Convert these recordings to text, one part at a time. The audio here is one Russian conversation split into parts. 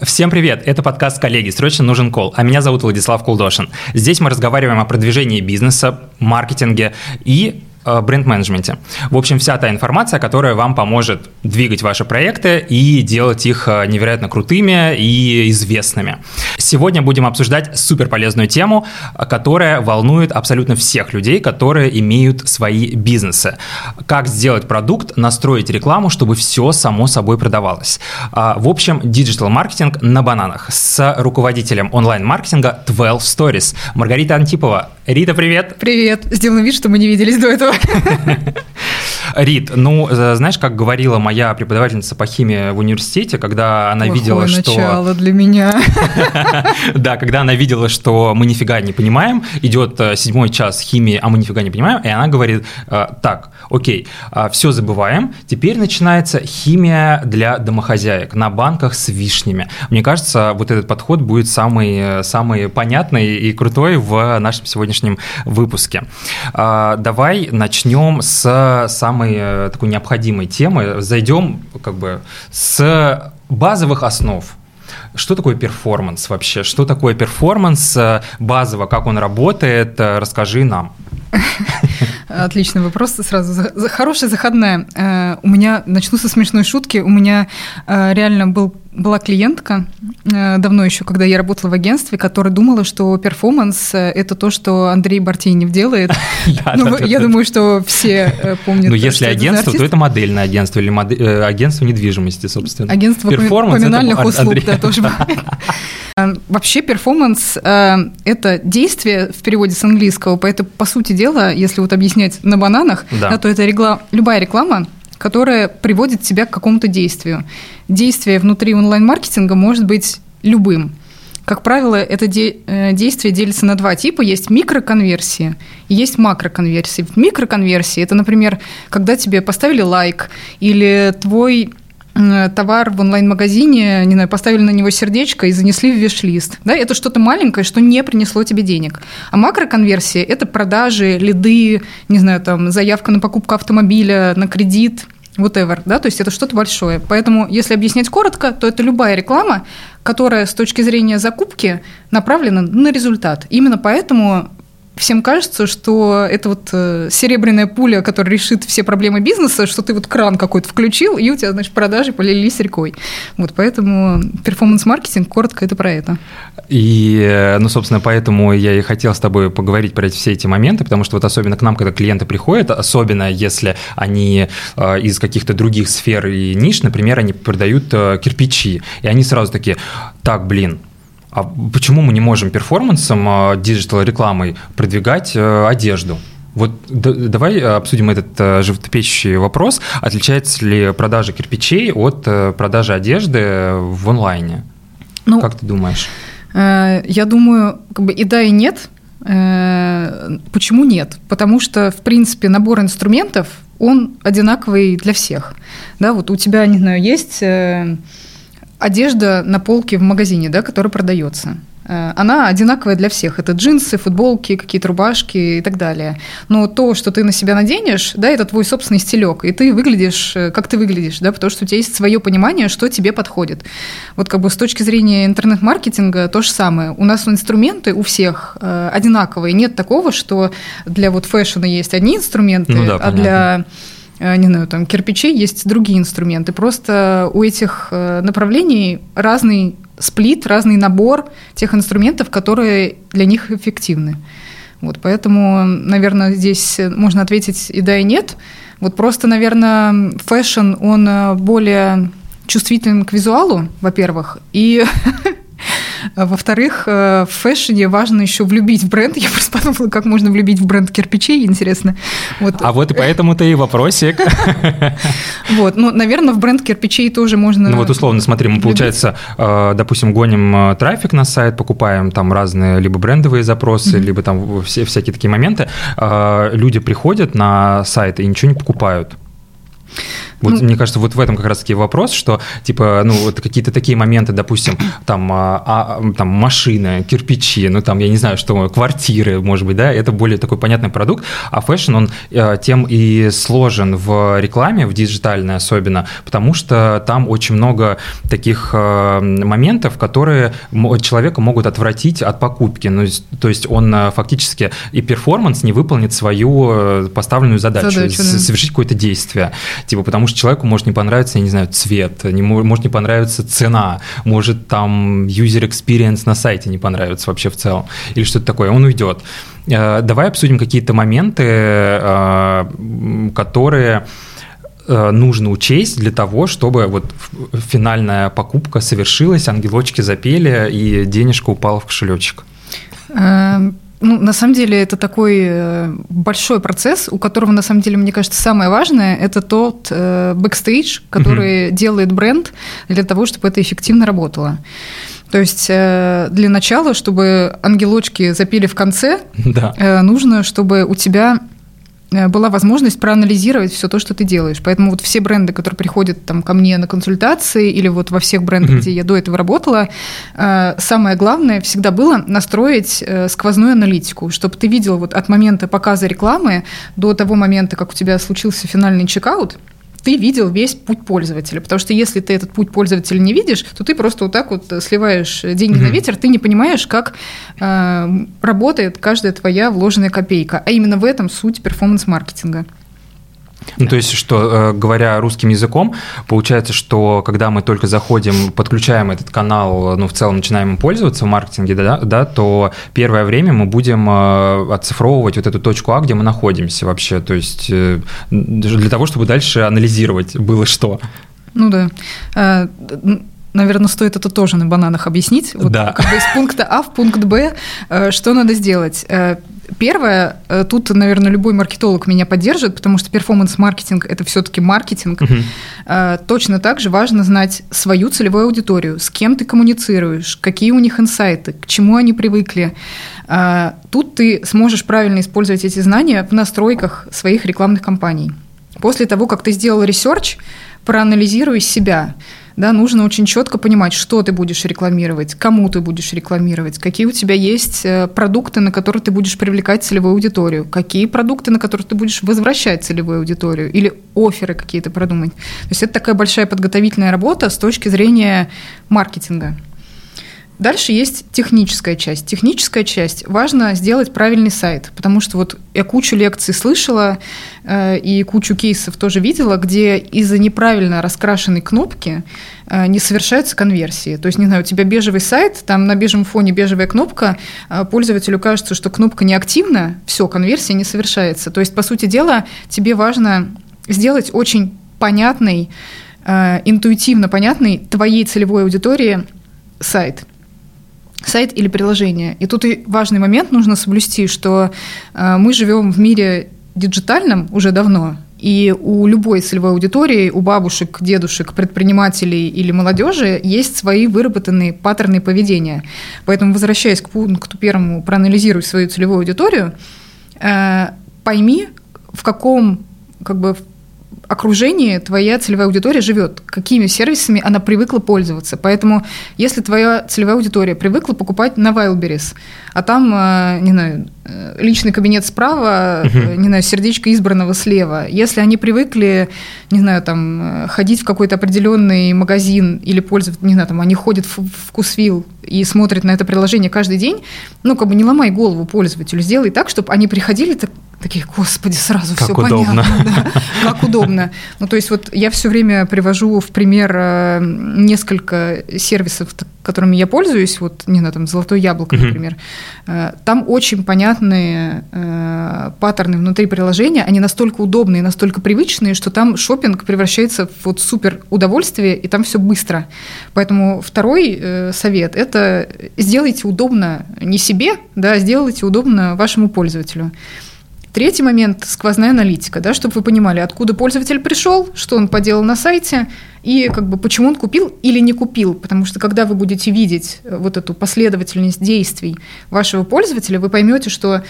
Всем привет! Это подкаст «Коллеги. Срочно нужен кол». А меня зовут Владислав Кулдошин. Здесь мы разговариваем о продвижении бизнеса, маркетинге и бренд-менеджменте. В общем, вся та информация, которая вам поможет двигать ваши проекты и делать их э, невероятно крутыми и известными. Сегодня будем обсуждать супер полезную тему, которая волнует абсолютно всех людей, которые имеют свои бизнесы. Как сделать продукт, настроить рекламу, чтобы все само собой продавалось. А, в общем, диджитал-маркетинг на бананах с руководителем онлайн-маркетинга 12 STOREEZ. Маргарита Антипова. Рита, привет! Привет! Сделали вид, что мы не виделись до этого. Так. Рит, ну, знаешь, как говорила моя преподавательница по химии в университете, когда она Плохое видела, что... начало для меня. Да, когда она видела, что мы нифига не понимаем, идет э, седьмой час химии, а мы нифига не понимаем, и она говорит, э, так, окей, э, все забываем, теперь начинается химия для домохозяек на банках с вишнями. Мне кажется, вот этот подход будет самый, самый понятный и крутой в нашем сегодняшнем выпуске. Давай начнем с самой э, такой необходимой темы. Зайдем как бы с базовых основ. Что такое перформанс вообще? Что такое перформанс э, базово, как он работает? Э, расскажи нам. Отличный вопрос сразу. Хорошая заходная. У меня, начну со смешной шутки, у меня реально был была клиентка э, давно еще, когда я работала в агентстве, которая думала, что перформанс э, – это то, что Андрей Бартенев делает. Ну, я думаю, что все э, помнят. Но ну, если агентство, то это модельное агентство или агентство недвижимости, собственно. Агентство поминальных услуг, да, тоже. Вообще перформанс – это действие в переводе с английского, поэтому, по сути дела, если вот объяснять на бананах, то это любая реклама, которая приводит тебя к какому-то действию. Действие внутри онлайн-маркетинга может быть любым. Как правило, это де- э, действие делится на два типа. Есть микроконверсии и есть макроконверсии. Микроконверсии это, например, когда тебе поставили лайк или твой товар в онлайн-магазине, не знаю, поставили на него сердечко и занесли в виш-лист. Да, это что-то маленькое, что не принесло тебе денег. А макроконверсия – это продажи, лиды, не знаю, там, заявка на покупку автомобиля, на кредит, whatever, да, то есть это что-то большое. Поэтому, если объяснять коротко, то это любая реклама, которая с точки зрения закупки направлена на результат. Именно поэтому всем кажется, что это вот э, серебряная пуля, которая решит все проблемы бизнеса, что ты вот кран какой-то включил, и у тебя, значит, продажи полились рекой. Вот поэтому перформанс-маркетинг, коротко, это про это. И, э, ну, собственно, поэтому я и хотел с тобой поговорить про все эти моменты, потому что вот особенно к нам, когда клиенты приходят, особенно если они э, из каких-то других сфер и ниш, например, они продают кирпичи, и они сразу такие, так, блин, а почему мы не можем перформансом, а, digital рекламой продвигать э, одежду? Вот давай обсудим этот э, животрепещущий вопрос. Отличается ли продажа кирпичей от э, продажи одежды в онлайне? Ну, как ты думаешь? Я думаю, как бы и да, и нет. Почему нет? Потому что, в принципе, набор инструментов, он одинаковый для всех. Да, вот у тебя, не знаю, есть одежда на полке в магазине, да, которая продается. Э, она одинаковая для всех. Это джинсы, футболки, какие-то рубашки и так далее. Но то, что ты на себя наденешь, да, это твой собственный стилек. И ты выглядишь, э, как ты выглядишь, да, потому что у тебя есть свое понимание, что тебе подходит. Вот как бы с точки зрения интернет-маркетинга то же самое. У нас инструменты у всех э, одинаковые. Нет такого, что для вот fashion а есть одни инструменты, ну, да, а понятно. для не знаю, там, кирпичей, есть другие инструменты. Просто у этих э, направлений разный сплит, разный набор тех инструментов, которые для них эффективны. Вот, поэтому, наверное, здесь можно ответить и да, и нет. Вот просто, наверное, fashion, он э, более чувствителен к визуалу, во-первых, и во-вторых, э, в фэшне важно еще влюбить в бренд. Я просто подумала, как можно влюбить в бренд кирпичей, интересно. Вот. А вот и поэтому-то и вопросик. Вот, ну, наверное, в бренд кирпичей тоже можно... Ну вот условно, смотри, мы, получается, э, допустим, гоним э, трафик на сайт, покупаем там разные либо брендовые запросы, либо там все, всякие такие моменты. Люди приходят на сайт и ничего не покупают. Вот ну, мне кажется, вот в этом как раз-таки вопрос, что типа, ну, вот какие-то такие моменты, допустим, там, а, а, там машины, кирпичи, ну, там, я не знаю, что, квартиры, может быть, да, это более такой понятный продукт, а fashion, он а, тем и сложен в рекламе, в диджитальной особенно, потому что там очень много таких а, моментов, которые человека могут отвратить от покупки, ну, то есть он а, фактически и перформанс не выполнит свою э, поставленную задачу, задачу да. совершить какое-то действие, типа, потому что человеку может не понравиться, я не знаю, цвет, не, может не понравиться цена, может там user experience на сайте не понравится вообще в целом, или что-то такое, он уйдет. Э, давай обсудим какие-то моменты, э, которые э, нужно учесть для того, чтобы вот финальная покупка совершилась, ангелочки запели и денежка упала в кошелечек? Ну, на самом деле, это такой э, большой процесс, у которого, на самом деле, мне кажется, самое важное – это тот э, бэкстейдж, который mm-hmm. делает бренд для того, чтобы это эффективно работало. То есть э, для начала, чтобы ангелочки запели в конце, да. э, нужно, чтобы у тебя была возможность проанализировать все то, что ты делаешь. Поэтому вот все бренды, которые приходят там, ко мне на консультации или вот во всех брендах, mm-hmm. где я до этого работала, э, самое главное всегда было настроить э, сквозную аналитику, чтобы ты видел вот от момента показа рекламы до того момента, как у тебя случился финальный чекаут, ты видел весь путь пользователя. Потому что если ты этот путь пользователя не видишь, то ты просто вот так вот сливаешь деньги mm-hmm. на ветер, ты не понимаешь, как э, работает каждая твоя вложенная копейка. А именно в этом суть перформанс-маркетинга. Ну, то есть, что, э, говоря русским языком, получается, что когда мы только заходим, подключаем этот канал, ну, в целом начинаем им пользоваться в маркетинге, да, да, то первое время мы будем э, оцифровывать вот эту точку А, где мы находимся вообще, то есть э, для того, чтобы дальше анализировать было что. Ну да наверное, стоит это тоже на бананах объяснить. Вот да. Как бы из пункта А в пункт Б, что надо сделать. Первое, э, тут, наверное, любой маркетолог меня поддержит, потому что перформанс-маркетинг – это все-таки маркетинг. Угу. Точно так же важно знать свою целевую аудиторию, с кем ты коммуницируешь, какие у них инсайты, к чему они привыкли. Э, тут ты сможешь правильно использовать эти знания в настройках своих рекламных кампаний. После того, как ты сделал research, проанализируй себя – да, нужно очень четко понимать, что ты будешь рекламировать, кому ты будешь рекламировать, какие у тебя есть э, продукты, на которые ты будешь привлекать целевую аудиторию, какие продукты, на которые ты будешь возвращать целевую аудиторию, или офферы какие-то продумать. То есть это такая большая подготовительная работа с точки зрения маркетинга. Дальше есть техническая часть. Техническая часть. Важно сделать правильный сайт, потому что вот я кучу лекций слышала э, и кучу кейсов тоже видела, где из-за неправильно раскрашенной кнопки э, не совершаются конверсии. То есть, не знаю, у тебя бежевый сайт, там на бежевом фоне бежевая кнопка, э, пользователю кажется, что кнопка неактивна, все, конверсия не совершается. То есть, по сути дела, тебе важно сделать очень понятный, э, интуитивно понятный твоей целевой аудитории сайт – сайт или приложение. И тут и важный момент нужно соблюсти, что э, мы живем в мире диджитальном уже давно, и у любой целевой аудитории, у бабушек, дедушек, предпринимателей или молодежи есть свои выработанные паттерны поведения. Поэтому, возвращаясь к пункту первому, проанализируй свою целевую аудиторию, э, пойми, в каком как бы окружении твоя целевая аудитория живет, какими сервисами она привыкла пользоваться. Поэтому, если твоя целевая аудитория привыкла покупать на Wildberries, а там, э, не знаю, э, личный кабинет справа, uh-huh. не знаю, сердечко избранного слева, если они привыкли, не знаю, там, ходить в какой-то определенный магазин или пользоваться, не знаю, там, они ходят в вкусвилл и смотрят на это приложение каждый день, ну, как бы не ломай голову пользователю, сделай так, чтобы они приходили так, такие, господи, сразу как все удобно. понятно. Да, как удобно. Ну, то есть вот я все время привожу в пример э, несколько сервисов, которыми я пользуюсь, вот, не знаю, там, «Золотое яблоко», например. Э, там очень понятные э, паттерны внутри приложения, они настолько удобные, настолько привычные, что там шопинг превращается в вот супер удовольствие, и там все быстро. Поэтому второй совет – это сделайте удобно не себе, да, сделайте удобно вашему пользователю. Третий момент – сквозная аналитика, да, чтобы вы понимали, откуда пользователь пришел, что он поделал на сайте и как бы почему он купил или не купил. Потому что когда вы будете видеть э, вот эту последовательность действий вашего пользователя, вы поймете, что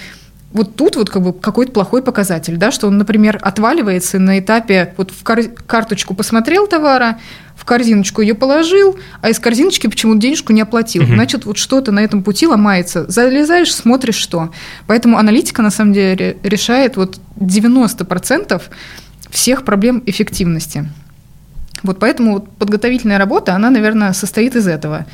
вот тут вот как бы какой-то плохой показатель, да, что он, например, отваливается на этапе, вот в кар- карточку посмотрел товара, в корзиночку ее положил, а из корзиночки почему-то денежку не оплатил. Угу. Значит, вот что-то на этом пути ломается. Залезаешь, смотришь, что. Поэтому аналитика, на самом деле, решает вот 90% всех проблем эффективности. Вот поэтому подготовительная работа, она, наверное, состоит из этого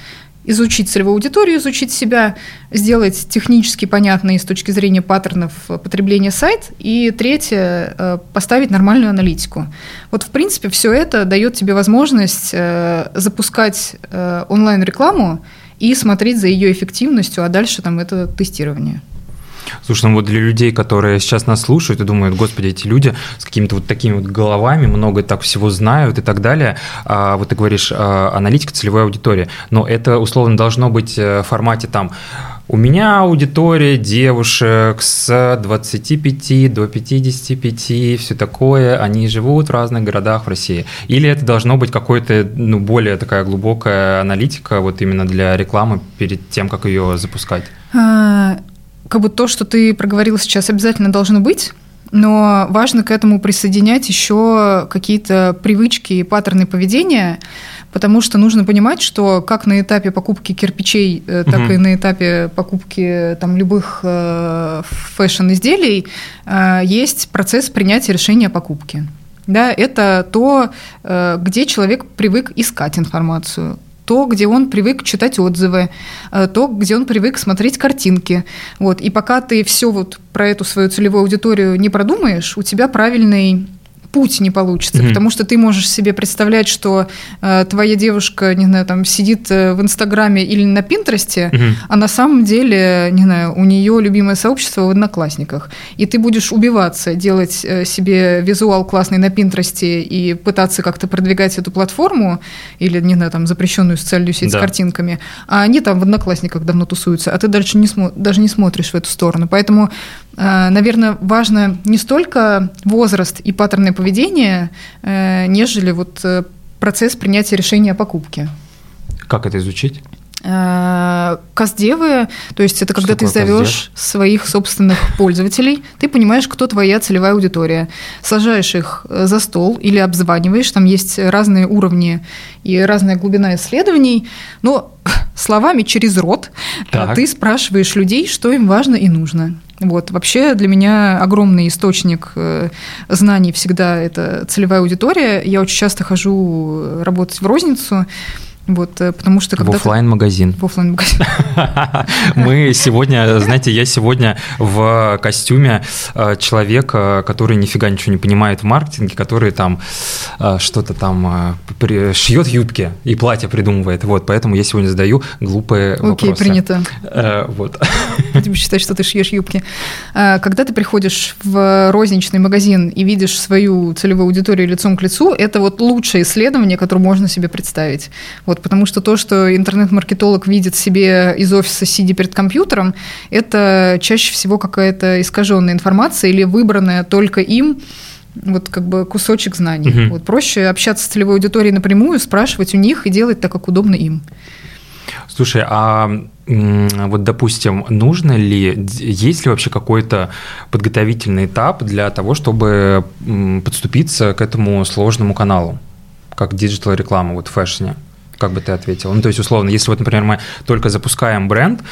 изучить целевую аудиторию, изучить себя, сделать технически понятный с точки зрения паттернов потребления сайт. И третье, э, поставить нормальную аналитику. Вот, в принципе, все это дает тебе возможность э, запускать э, онлайн-рекламу и смотреть за ее эффективностью, а дальше там это тестирование. Слушай, ну вот для людей, которые сейчас нас слушают и думают, господи, эти люди с какими-то вот такими вот головами, много так всего знают и так далее, а, вот ты говоришь, а, аналитика целевой аудитории, но это условно должно быть э, в формате там у меня аудитория девушек с 25 до 55, все такое, они живут в разных городах в России. Или это должно быть какой-то, ну, более такая глубокая аналитика вот именно для рекламы перед тем, как ее запускать? Как бы то, что ты проговорил сейчас, обязательно должно быть. Но важно к этому присоединять еще какие-то привычки и паттерны поведения, потому что нужно понимать, что как на этапе покупки кирпичей, э, так угу. и на этапе покупки там, любых э, фэшн-изделий э, есть процесс принятия решения о покупке. Да, это то, э, где человек привык искать информацию, то, где он привык читать отзывы, э, то, где он привык смотреть картинки. Вот. И пока ты все вот про эту свою целевую аудиторию не продумаешь, у тебя правильный путь не получится, mm-hmm. потому что ты можешь себе представлять, что э, твоя девушка, не знаю, там сидит э, в Инстаграме или на Пинтересте, mm-hmm. а на самом деле, не знаю, у нее любимое сообщество в Одноклассниках, и ты будешь убиваться, делать э, себе визуал классный на Пинтересте и пытаться как-то продвигать эту платформу или, не знаю, там запрещенную социальную сеть да. с картинками, а они там в Одноклассниках давно тусуются, а ты дальше не смо- даже не смотришь в эту сторону, поэтому наверное, важно не столько возраст и паттерны поведения, э, нежели вот э, процесс принятия решения о покупке. Как это изучить? Каздевы, то есть это когда ты зовешь своих собственных пользователей, ты понимаешь, кто твоя целевая аудитория, сажаешь их за стол или обзваниваешь, там есть разные уровни и разная глубина исследований, но словами через рот так. ты спрашиваешь людей, что им важно и нужно. Вот. Вообще для меня огромный источник э, знаний всегда это целевая аудитория. Я очень часто хожу э, работать в розницу, вот, э, потому что когда в офлайн магазин. В офлайн магазин. Мы сегодня, знаете, я сегодня в костюме э, человека, который нифига ничего не понимает в маркетинге, который там э, что-то там шьет юбки и платье придумывает. Вот, поэтому я сегодня задаю глупые Окей, вопросы. Окей, принято. Вот. Будем считать, что ты шьешь юбки. Когда ты приходишь в розничный магазин и видишь свою целевую аудиторию лицом к лицу, это вот лучшее исследование, которое можно себе представить. Вот вот, потому что то, что интернет-маркетолог видит себе из офиса, сидя перед компьютером, это чаще всего какая-то искаженная информация или выбранная только им вот как бы кусочек знаний. Угу. Вот проще общаться с целевой аудиторией напрямую, спрашивать у них и делать так, как удобно им. Слушай, а вот, допустим, нужно ли, есть ли вообще какой-то подготовительный этап для того, чтобы подступиться к этому сложному каналу, как digital реклама вот в fashion е? Как бы ты ответил? Ну, то есть, условно, если вот, например, мы только запускаем бренд,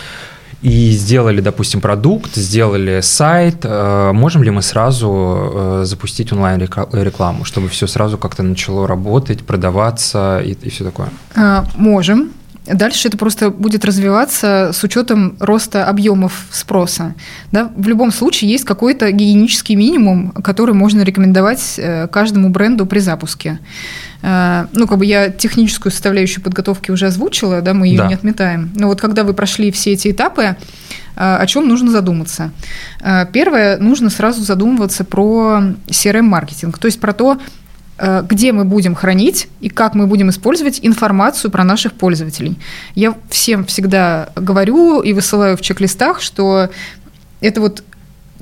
и сделали, допустим, продукт, сделали сайт, э, можем ли мы сразу э, запустить онлайн-рекламу, чтобы все сразу как-то начало работать, продаваться и, и все такое? А, можем. Дальше это просто будет развиваться с учетом роста объемов спроса. Да? В любом случае есть какой-то гигиенический минимум, который можно рекомендовать э, каждому бренду при запуске. Э, ну, как бы я техническую составляющую подготовки уже озвучила, да, мы ее да. не отметаем. Но вот когда вы прошли все эти этапы, э, о чем нужно задуматься? Первое, нужно сразу задумываться про CRM-маркетинг, то есть про то, где мы будем хранить и как мы будем использовать информацию про наших пользователей. Я всем всегда говорю и высылаю в чек-листах, что это вот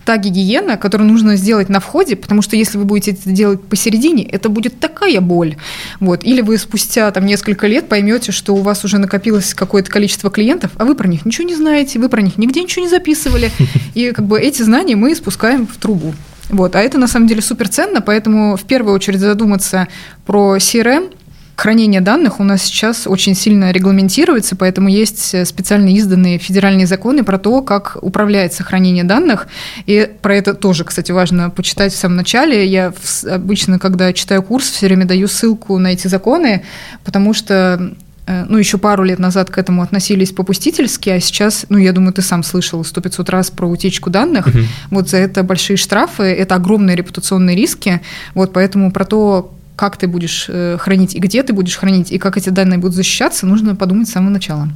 та гигиена, которую нужно сделать на входе, потому что если вы будете это делать посередине, это будет такая боль. Вот. Или вы спустя там, несколько лет поймете, что у вас уже накопилось какое-то количество клиентов, а вы про них ничего не знаете, вы про них нигде ничего не записывали. И как бы эти знания мы спускаем в трубу. Вот. А это на самом деле супер ценно, поэтому в первую очередь задуматься про CRM, Хранение данных у нас сейчас очень сильно регламентируется, поэтому есть э, специально изданные федеральные законы про то, как управляется хранение данных. И про это тоже, кстати, важно почитать в самом начале. Я обычно, когда читаю курс, все время даю ссылку на эти законы, потому что ну, еще пару лет назад к этому относились попустительски, а сейчас, ну, я думаю, ты сам слышал сто пятьсот раз про утечку данных. Угу. Вот за это большие штрафы, это огромные репутационные риски. Вот поэтому про то, как ты будешь э, хранить и где ты будешь хранить, и как эти данные будут защищаться, нужно подумать с самого начала.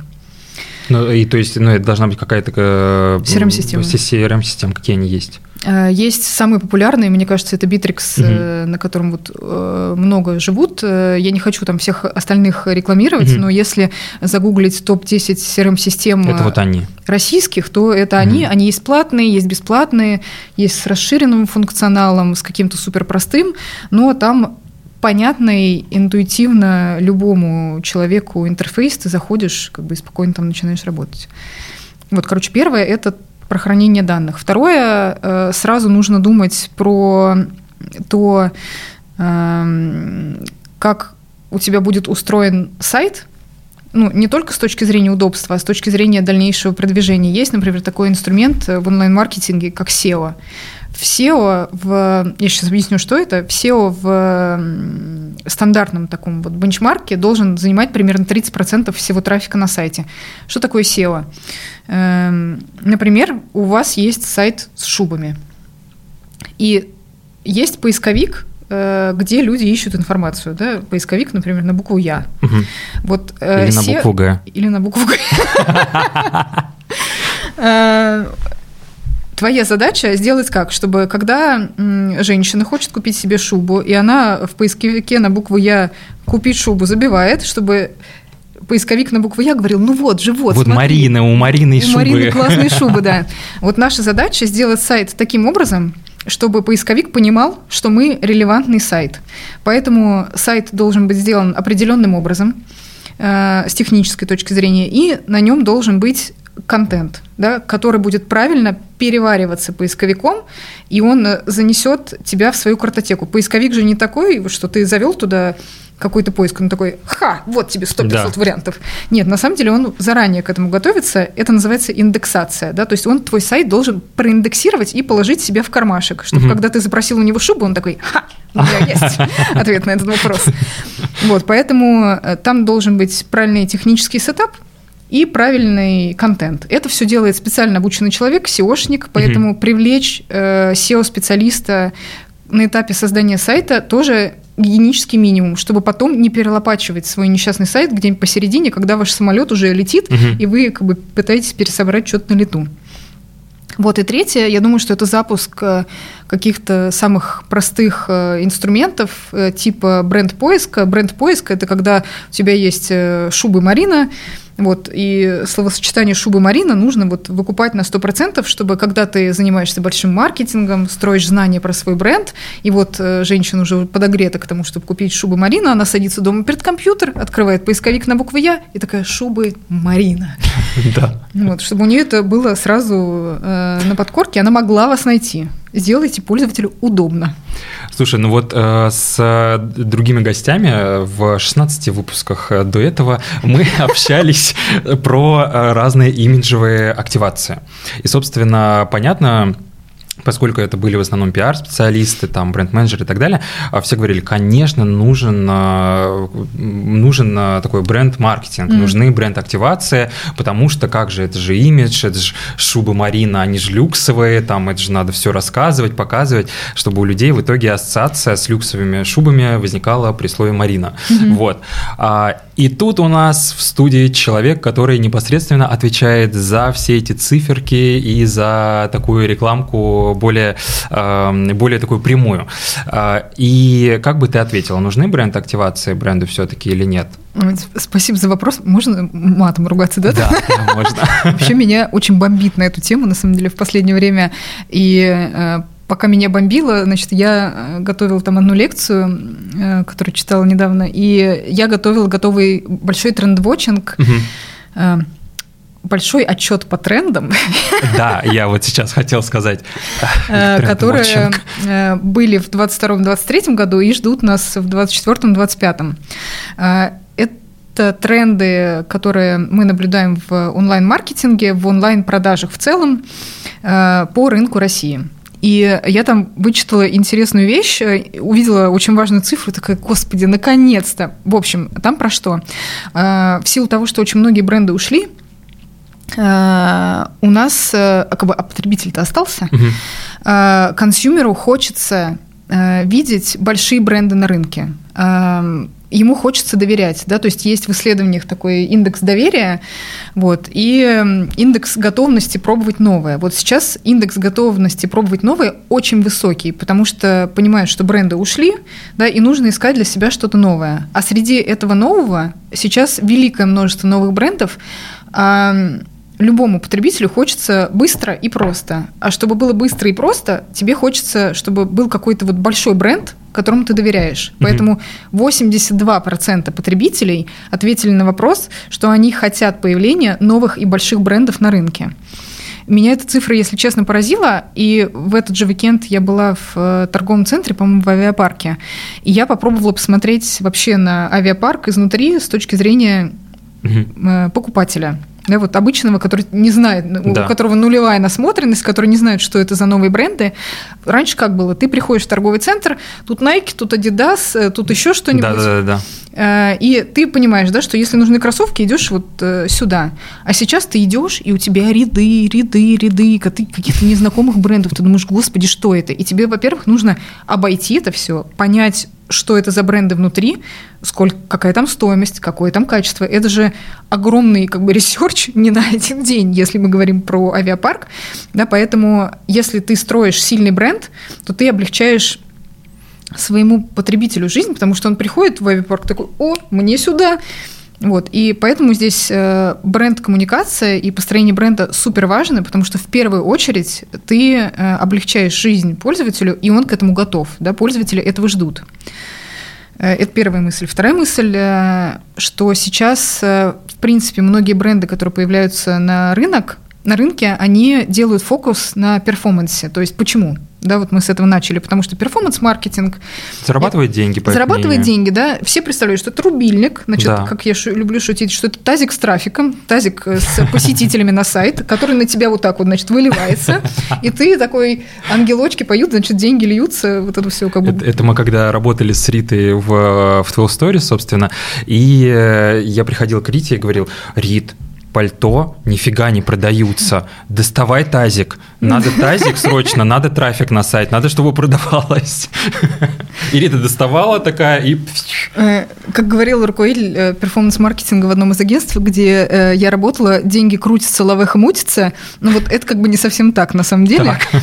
Ну, и то есть, ну, это должна быть какая-то... CRM-система. CRM-система, какие они есть? Э, есть самые популярные, мне кажется, это Bittrex, угу. на котором вот много живут. Я не хочу там всех остальных рекламировать, угу. но если загуглить топ-10 CRM-систем вот российских, то это угу. они. Они есть платные, есть бесплатные, есть с расширенным функционалом, с каким-то суперпростым, но там понятный интуитивно любому человеку интерфейс, ты заходишь как бы и спокойно там начинаешь работать. Вот, короче, первое – это про хранение данных. Второе, э, сразу нужно думать про то, эм, как у тебя будет устроен сайт, ну, не только с точки зрения удобства, а с точки зрения дальнейшего продвижения. Есть, например, такой инструмент в онлайн-маркетинге, как SEO в SEO, в, я сейчас объясню, что это, в SEO в стандартном таком вот бенчмарке должен занимать примерно 30% всего трафика на сайте. Что такое SEO? Эм, например, у вас есть сайт с шубами, и есть поисковик, э, где люди ищут информацию. Да? Поисковик, например, на букву Я. Угу. Вот, э, или на букву Г. Или на букву Г. Твоя задача сделать как, чтобы когда женщина хочет купить себе шубу, и она в поисковике на букву «Я» купить шубу забивает, чтобы поисковик на букву «Я» говорил, ну вот же, вот, Вот смотри, Марина, у Марины шубы. У Марины классные шубы, да. Вот наша задача сделать сайт таким образом, чтобы поисковик понимал, что мы релевантный сайт. Поэтому сайт должен быть сделан определенным образом, э, с технической точки зрения, и на нем должен быть контент, да, который будет правильно перевариваться поисковиком, и он э, занесет тебя в свою картотеку. Поисковик же не такой, что ты завел туда какой-то поиск, он такой, ха, вот тебе 100-500 да. вариантов. Нет, на самом деле он заранее к этому готовится, это называется индексация, да, то есть он твой сайт должен проиндексировать и положить себе в кармашек, чтобы угу. когда ты запросил у него шубу, он такой, ха, у меня есть ответ на этот вопрос. Вот, поэтому э, там должен быть правильный технический сетап, и правильный контент. Это все делает специально обученный человек, SEOшник, поэтому угу. привлечь э, SEO-специалиста на этапе создания сайта тоже гигиенический минимум, чтобы потом не перелопачивать свой несчастный сайт где-нибудь посередине, когда ваш самолет уже летит, угу. и вы как бы пытаетесь пересобрать что-то на лету. Вот, и третье, я думаю, что это запуск э, каких-то самых простых э, инструментов, э, типа бренд-поиска. Бренд-поиск – это когда у тебя есть шубы Марина, вот, и словосочетание шубы Марина нужно вот выкупать на 100%, чтобы когда ты занимаешься большим маркетингом, строишь знания про свой бренд, и вот э, женщина уже подогрета к тому, чтобы купить шубу Марина, она садится дома перед компьютер, открывает поисковик на букву Я и такая «шубы Марина». Да. Вот, чтобы у нее это было сразу э, на подкорке, она могла вас найти. Сделайте пользователю удобно. Слушай, ну вот э, с другими гостями в 16 выпусках до этого мы общались про э, разные имиджевые активации. И, собственно, понятно, поскольку это были в основном пиар-специалисты, там, бренд-менеджеры и так далее, а все говорили, конечно, нужен, а, нужен а, такой бренд-маркетинг, mm. нужны бренд-активации, потому что как же, это же имидж, это же шубы Марина, они же люксовые, там, это же надо все рассказывать, показывать, чтобы у людей в итоге ассоциация с люксовыми шубами возникала при слове Марина. Mm-hmm. Вот. И тут у нас в студии человек, который непосредственно отвечает за все эти циферки и за такую рекламку более, эм, более такую прямую. А, и как бы ты ответила, нужны бренд-активации бренду все-таки или нет? Спасибо за вопрос. Можно матом ругаться, да? Да, можно. Вообще меня очень бомбит на эту тему, на самом деле, в последнее время. И э, пока меня бомбило, значит, я э, готовила там одну лекцию, э, которую читала недавно, и я готовила готовый большой тренд-вотчинг, угу. Большой отчет по трендам. Да, я вот сейчас хотел сказать. Которые были в 22-23 году и ждут нас в 24-25. Это тренды, которые мы наблюдаем в онлайн-маркетинге, в онлайн-продажах в целом по рынку России. И я там вычитала интересную вещь, э, увидела очень важную цифру, такая, господи, наконец-то. В общем, там про что? Э, в силу того, что очень многие бренды ушли, э, у нас, как бы, а потребитель-то остался, угу. консюмеру хочется видеть большие бренды на рынке ему хочется доверять, да, то есть есть в исследованиях такой индекс доверия, вот, и индекс готовности пробовать новое. Вот сейчас индекс готовности пробовать новое очень высокий, потому что понимают, что бренды ушли, да, и нужно искать для себя что-то новое. А среди этого нового сейчас великое множество новых брендов, любому потребителю хочется быстро и просто. А чтобы было быстро и просто, тебе хочется, чтобы был какой-то вот большой бренд, которому ты доверяешь. Mm-hmm. Поэтому 82% потребителей ответили на вопрос, что они хотят появления новых и больших брендов на рынке. Меня эта цифра, если честно, поразила. И в этот же уикенд я была в э, торговом центре, по-моему, в авиапарке. И я попробовала посмотреть вообще на авиапарк изнутри с точки зрения угу. покупателя да, вот обычного, который не знает, да. у которого нулевая насмотренность, который не знает, что это за новые бренды. Раньше как было? Ты приходишь в торговый центр, тут Nike, тут Adidas, э, тут еще что-нибудь. Да, да, да. Э, и ты понимаешь, да, что если нужны кроссовки, идешь вот э, сюда. А сейчас ты идешь, и у тебя ряды, ряды, ряды каких-то незнакомых брендов. Ты думаешь, господи, что это? И тебе, во-первых, нужно обойти это все, понять, что это за бренды внутри, сколько, какая там стоимость, какое там качество. Это же огромный как бы research не на один день, если мы говорим про Авиапарк. Да, поэтому если ты строишь сильный бренд, то ты облегчаешь своему потребителю жизнь, потому что он приходит в Авиапарк такой, о, мне сюда, вот, и поэтому здесь э, бренд-коммуникация и построение бренда супер важны, потому что в первую очередь ты э, облегчаешь жизнь пользователю, и он к этому готов, да, пользователи этого ждут. Э, это первая мысль. Вторая мысль, что сейчас, в принципе, многие бренды, которые появляются на рынок, на рынке, они делают фокус на перформансе. То есть почему? Да, вот мы с этого начали, потому что перформанс-маркетинг... Зарабатывает деньги, по Зарабатывает деньги, да. Все представляют, что это рубильник, значит, да. как я шу- люблю шутить, что это тазик с трафиком, тазик э, с посетителями на сайт, который на тебя вот так вот, значит, выливается, и ты такой, ангелочки поют, значит, деньги льются, вот это все как бы... Это, это мы когда работали с Ритой в, в 12 Stories, собственно, и э, я приходил к Рите и говорил, Рит, пальто нифига не продаются. Доставай тазик. Надо тазик срочно, надо трафик на сайт, надо, чтобы продавалось. И Рита доставала такая и... Э, как говорил руководитель э, перформанс-маркетинга в одном из агентств, где э, я работала, деньги крутятся, лавеха мутится. Ну вот это как бы не совсем так на самом деле. Так.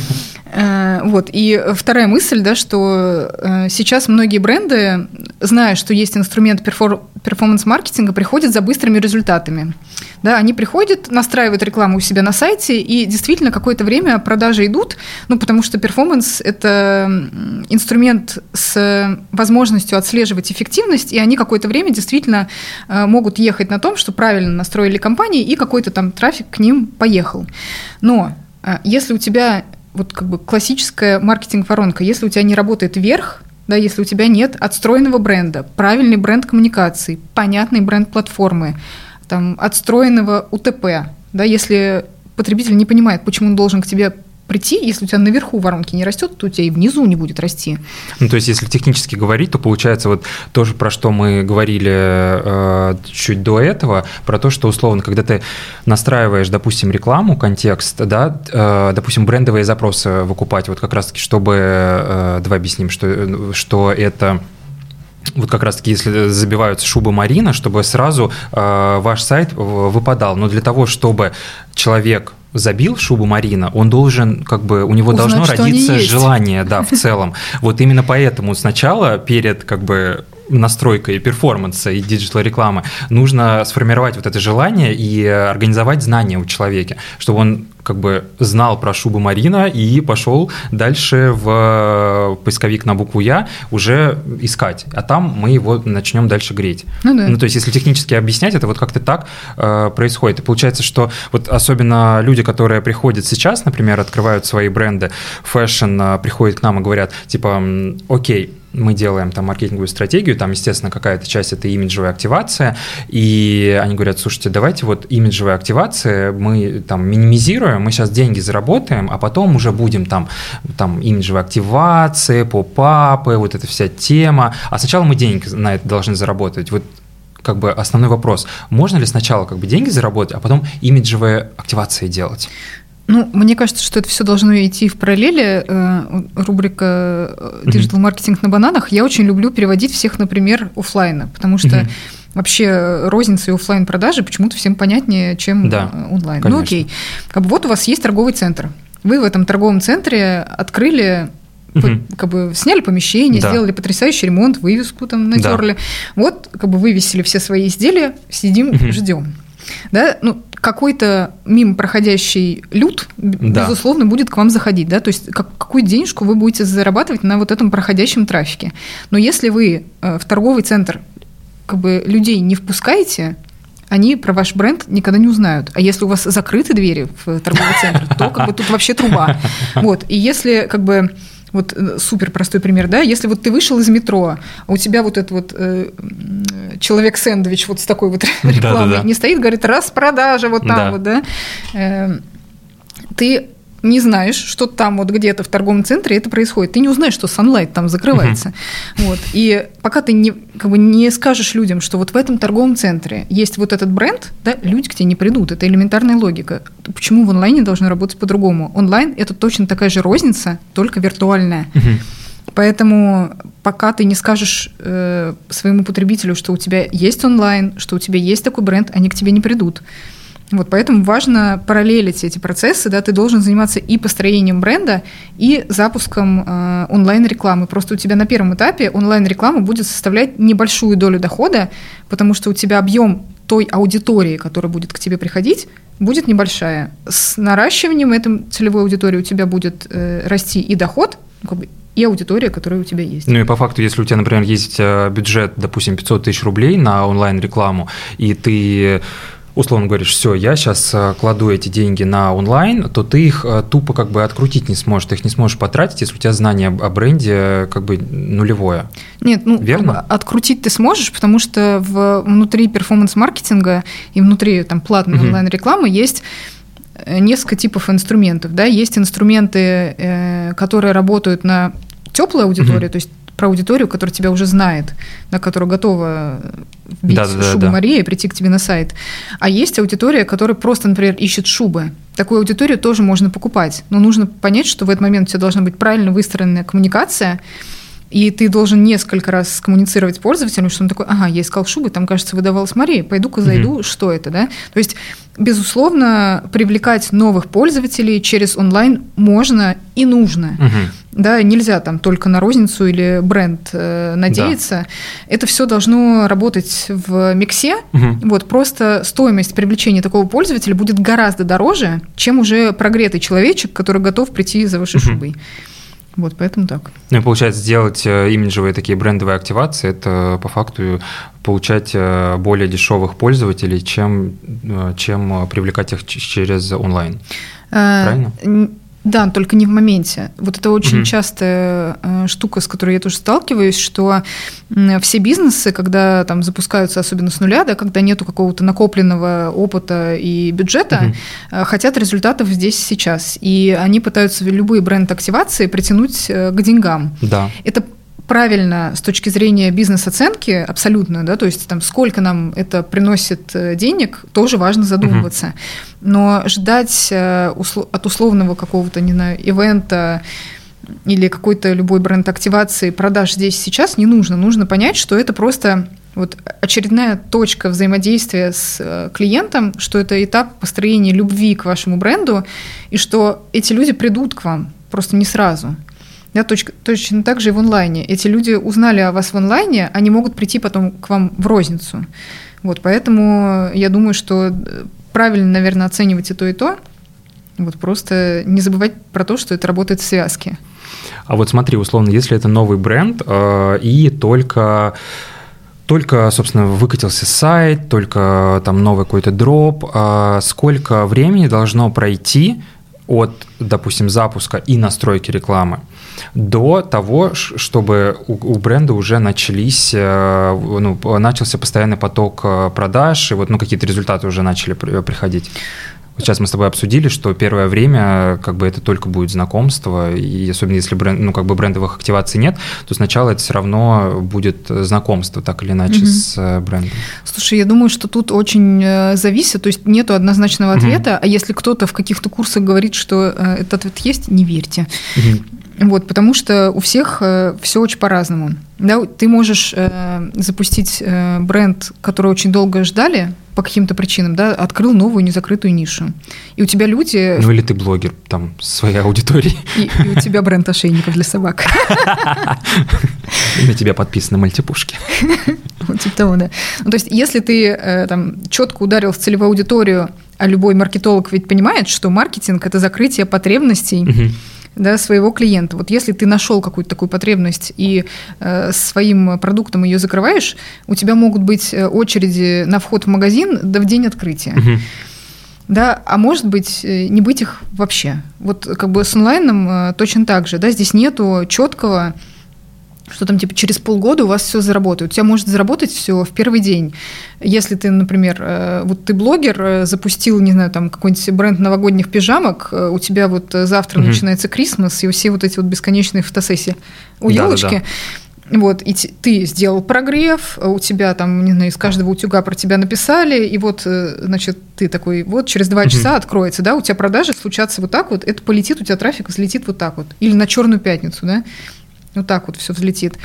Вот. И вторая мысль, да, что сейчас многие бренды, зная, что есть инструмент перформанс-маркетинга, приходят за быстрыми результатами. Да, они приходят, настраивают рекламу у себя на сайте, и действительно какое-то время продажи идут, ну, потому что перформанс – это инструмент с возможностью отслеживать эффективность, и они какое-то время действительно э, могут ехать на том, что правильно настроили компании, и какой-то там трафик к ним поехал. Но э, если у тебя вот как бы классическая маркетинг-воронка, если у тебя не работает вверх, да, если у тебя нет отстроенного бренда, правильный бренд коммуникации, понятный бренд платформы, там, отстроенного УТП. Да, если потребитель не понимает, почему он должен к тебе прийти, если у тебя наверху воронки не растет, то у тебя и внизу не будет расти. Ну, то есть, если технически говорить, то получается вот тоже, про что мы говорили э, чуть до этого, про то, что условно, когда ты настраиваешь, допустим, рекламу, контекст, да, э, допустим, брендовые запросы выкупать, вот как раз-таки, чтобы, э, давай объясним, что, что это вот как раз-таки, если забиваются шубы Марина, чтобы сразу э, ваш сайт выпадал. Но для того, чтобы человек забил шубу Марина, он должен, как бы, у него Узнать, должно родиться желание, да, в целом. Вот именно поэтому сначала перед, как бы, настройкой перформанса и digital рекламы, нужно сформировать вот это желание и организовать знания у человека, чтобы он как бы знал про шубу Марина и пошел дальше в поисковик на букву Я уже искать. А там мы его начнем дальше греть. Ну, да. ну то есть, если технически объяснять, это вот как-то так э, происходит. И получается, что вот особенно люди, которые приходят сейчас, например, открывают свои бренды, fashion, э, приходят к нам и говорят, типа, окей, мы делаем там маркетинговую стратегию, там, естественно, какая-то часть это имиджевая активация, и они говорят, слушайте, давайте вот имиджевая активация мы там минимизируем, мы сейчас деньги заработаем, а потом уже будем там, там имиджевая активация, pop-up ы, вот эта вся тема, а сначала мы деньги на это должны заработать. Вот как бы основной вопрос, можно ли сначала как бы деньги заработать, а потом имиджевые активации делать? Ну, мне кажется, что это все должно идти в параллели. Э, рубрика «Digital маркетинг на бананах». Я очень люблю переводить всех, например, офлайна, потому что вообще розница и офлайн продажи почему-то всем понятнее, чем да, онлайн. Ну, конечно. Ну окей, как бы вот у вас есть торговый центр. Вы в этом торговом центре открыли угу. как бы сняли помещение, да. сделали потрясающий ремонт, вывеску там натерли. Да. Вот как бы вывесили все свои изделия, сидим, угу. ждем. Да, ну какой-то мимо проходящий люд, да. безусловно, будет к вам заходить, да, то есть как, какую денежку вы будете зарабатывать на вот этом проходящем трафике. Но если вы э, в торговый центр как бы людей не впускаете, они про ваш бренд никогда не узнают. А если у вас закрыты двери в торговый центр, то как бы тут вообще труба. Вот. И если как бы вот э, супер простой пример, да, если вот ты вышел из метро, а у тебя вот этот вот э, человек-сэндвич вот с такой вот рекламой да, да, да. не стоит, говорит, распродажа вот там да. вот, да, э, ты не знаешь, что там вот где-то в торговом центре это происходит. Ты не узнаешь, что Sunlight там закрывается. Uh-huh. Вот. И пока ты не, как бы не скажешь людям, что вот в этом торговом центре есть вот этот бренд, да, люди к тебе не придут. Это элементарная логика. Почему в онлайне должно работать по-другому? Онлайн – это точно такая же розница, только виртуальная. Uh-huh. Поэтому пока ты не скажешь э, своему потребителю, что у тебя есть онлайн, что у тебя есть такой бренд, они к тебе не придут. Вот, поэтому важно параллелить эти процессы, да, ты должен заниматься и построением бренда, и запуском э, онлайн-рекламы. Просто у тебя на первом этапе онлайн-реклама будет составлять небольшую долю дохода, потому что у тебя объем той аудитории, которая будет к тебе приходить, будет небольшая. С наращиванием этой целевой аудитории у тебя будет э, расти и доход, ну, как бы, и аудитория, которая у тебя есть. Ну и по факту, если у тебя, например, есть э, бюджет, допустим, 500 тысяч рублей на онлайн-рекламу, и ты условно говоришь, все, я сейчас э, кладу эти деньги на онлайн, то ты их э, тупо как бы открутить не сможешь, ты их не сможешь потратить, если у тебя знание о бренде э, как бы нулевое. Нет, ну, Верно? открутить ты сможешь, потому что в, внутри перформанс-маркетинга и внутри там платной угу. онлайн-рекламы есть несколько типов инструментов. Да? Есть инструменты, которые работают на теплой аудитории, угу. то есть про аудиторию, которая тебя уже знает, на которую готова вбить да, да, шубу да. Мария и прийти к тебе на сайт. А есть аудитория, которая просто, например, ищет шубы. Такую аудиторию тоже можно покупать. Но нужно понять, что в этот момент у тебя должна быть правильно выстроенная коммуникация, и ты должен несколько раз коммуницировать с пользователем, что он такой, ага, я искал шубы, там, кажется, выдавалась Мария, пойду-ка зайду, mm-hmm. что это, да? То есть, безусловно, привлекать новых пользователей через онлайн можно и нужно. Mm-hmm. Да, нельзя там только на розницу или бренд э, надеяться. Да. Это все должно работать в миксе. Угу. Вот просто стоимость привлечения такого пользователя будет гораздо дороже, чем уже прогретый человечек, который готов прийти за вашей угу. шубой. Вот, поэтому так. Ну и получается, сделать э, имиджевые такие брендовые активации, это по факту получать э, более дешевых пользователей, чем, э, чем привлекать их через онлайн. Правильно? Да, только не в моменте. Вот это очень mm-hmm. частая э, штука, с которой я тоже сталкиваюсь, что все бизнесы, когда там запускаются особенно с нуля, да, когда нету какого-то накопленного опыта и бюджета, э, хотят результатов здесь сейчас. И они пытаются любые бренд-активации притянуть э, к деньгам. Да. Это правильно с точки зрения бизнес-оценки, абсолютно, да, то есть там сколько нам это приносит э, денег, тоже важно задумываться. Угу. Но ждать э, от условного какого-то, не знаю, ивента или какой-то любой бренд активации продаж здесь сейчас не нужно. Нужно понять, что это просто вот очередная точка взаимодействия с э, клиентом, что это этап построения любви к вашему бренду, и что эти люди придут к вам просто не сразу. Да, точка, точно так же и в онлайне. Эти люди узнали о вас в онлайне, они могут прийти потом к вам в розницу. Вот, поэтому я думаю, что э, правильно, наверное, оценивать и то, и то. Вот просто не забывать про то, что это работает в связке. А вот смотри, условно, если это новый бренд э, и только только, собственно, выкатился сайт, только там новый какой-то дроп, а сколько времени должно пройти от, допустим, запуска и настройки рекламы до того, чтобы у, у бренда уже начались, э, ну, начался постоянный поток э, продаж, и вот ну, какие-то результаты уже начали приходить? Сейчас мы с тобой обсудили, что первое время как бы это только будет знакомство, и особенно если бренд, ну, как бы брендовых активаций нет, то сначала это все равно будет знакомство так или иначе mm-hmm. с э, брендом. Слушай, я думаю, что тут очень зависит, то есть нету однозначного ответа, mm-hmm. а если кто-то в каких-то курсах говорит, что этот ответ есть, не верьте. Mm-hmm. Вот, потому что у всех э, все очень по-разному. Да, ты можешь э, запустить э, бренд, который очень долго ждали по каким-то причинам, да, открыл новую незакрытую нишу. И у тебя люди... Ну или ты блогер, там, своей аудитории. И, и у тебя бренд ошейников для собак. И на тебя подписаны мультипушки. Вот типа того, да. Ну, то есть если ты э, там четко ударил в целевую аудиторию, а любой маркетолог ведь понимает, что маркетинг – это закрытие потребностей, да, своего клиента. Вот если ты нашел какую-то такую потребность и э, своим продуктом ее закрываешь, у тебя могут быть э, очереди на вход в магазин да в день открытия. Угу. Да, а может быть, э, не быть их вообще. Вот как бы с онлайном э, точно так же. Да, здесь нету четкого что там типа через полгода у вас все заработает. У тебя может заработать все в первый день. Если ты, например, э, вот ты блогер, э, запустил, не знаю, там какой-нибудь бренд новогодних пижамок, э, у тебя вот завтра угу. начинается Крисмас, и все вот эти вот бесконечные фотосессии у елочки. Да, да, да. Вот, и ты сделал прогрев, у тебя там, не знаю, из каждого утюга про тебя написали, и вот, значит, ты такой, вот через два часа откроется, да, у тебя продажи случатся вот так вот, это полетит, у тебя трафик взлетит вот так вот. Или на черную пятницу, да. Вот так вот все взлетит.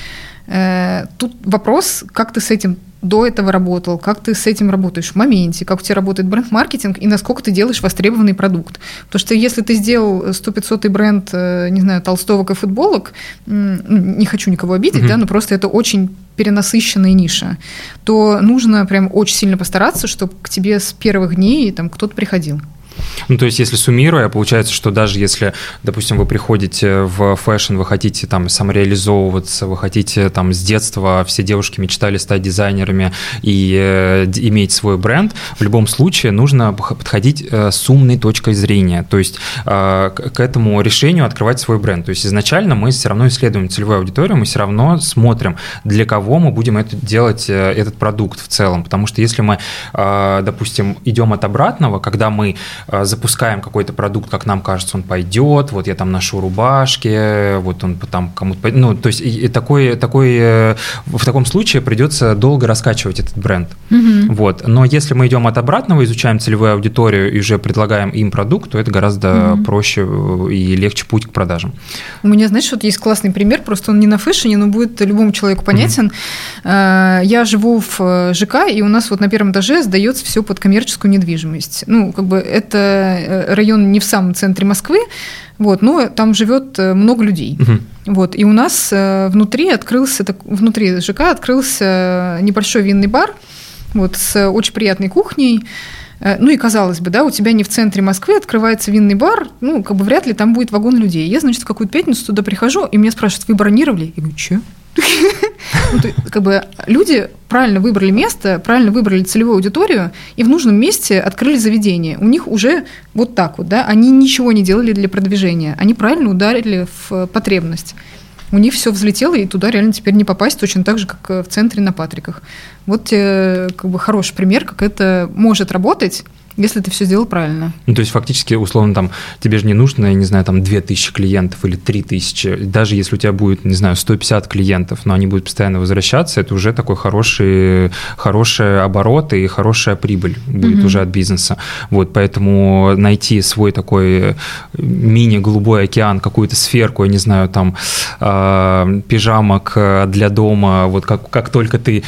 Э, тут вопрос, как ты с этим до этого работал, как ты с этим работаешь в моменте, как у тебя работает бренд-маркетинг и насколько ты делаешь востребованный продукт. Потому что если ты сделал 100-500 бренд, э, не знаю, толстовок и футболок, не хочу никого обидеть, угу. да, но просто это очень перенасыщенная ниша, то нужно прям очень сильно постараться, чтобы к тебе с первых дней там кто-то приходил. Ну, то есть, если суммируя, получается, что даже если, допустим, вы приходите в fashion, вы хотите там самореализовываться, вы хотите там с детства, все девушки мечтали стать дизайнерами и э, иметь свой бренд, в любом случае нужно подходить э, с умной точкой зрения, то есть э, к этому решению открывать свой бренд. То есть, изначально мы все равно исследуем целевую аудиторию, мы все равно смотрим, для кого мы будем это делать, э, этот продукт в целом, потому что если мы, э, допустим, идем от обратного, когда мы э, запускаем какой-то продукт, как нам кажется, он пойдет, вот я там ношу рубашки, вот он там кому-то... Ну, то есть и такой, такой, э, в таком случае придется долго раскачивать этот бренд. Угу. Вот. Но если мы идем от обратного, изучаем целевую аудиторию и уже предлагаем им продукт, то это гораздо угу. проще э, и легче путь к продажам. У меня, знаешь, вот есть классный пример, просто он не на фэшне, но будет любому человеку понятен. Угу. Я живу в ЖК, и у нас вот на первом этаже сдается все под коммерческую недвижимость. Ну, как бы это Э, район не в самом центре Москвы, вот, но там живет э, много людей. Угу. Вот, и у нас э, внутри открылся, внутри ЖК открылся небольшой винный бар, вот, с очень приятной кухней. Ну и казалось бы, да, у тебя не в центре Москвы открывается винный бар, ну, как бы вряд ли там будет вагон людей. Я, значит, в какую-то пятницу туда прихожу, и меня спрашивают, вы бронировали? Я говорю, что? Ну, как бы люди правильно выбрали место, правильно выбрали целевую аудиторию и в нужном месте открыли заведение. У них уже вот так вот, да, они ничего не делали для продвижения, они правильно ударили в потребность. У них все взлетело, и туда реально теперь не попасть точно так же, как в центре на Патриках. Вот тебе как бы хороший пример, как это может работать, если ты все сделал правильно. Ну, то есть фактически, условно, там, тебе же не нужно, я не знаю, там, 2000 клиентов или 3000, даже если у тебя будет, не знаю, 150 клиентов, но они будут постоянно возвращаться, это уже такой хороший, хороший оборот и хорошая прибыль будет mm-hmm. уже от бизнеса. Вот, поэтому найти свой такой мини-голубой океан, какую-то сферку, я не знаю, там, э, пижамок для дома, вот как, как только ты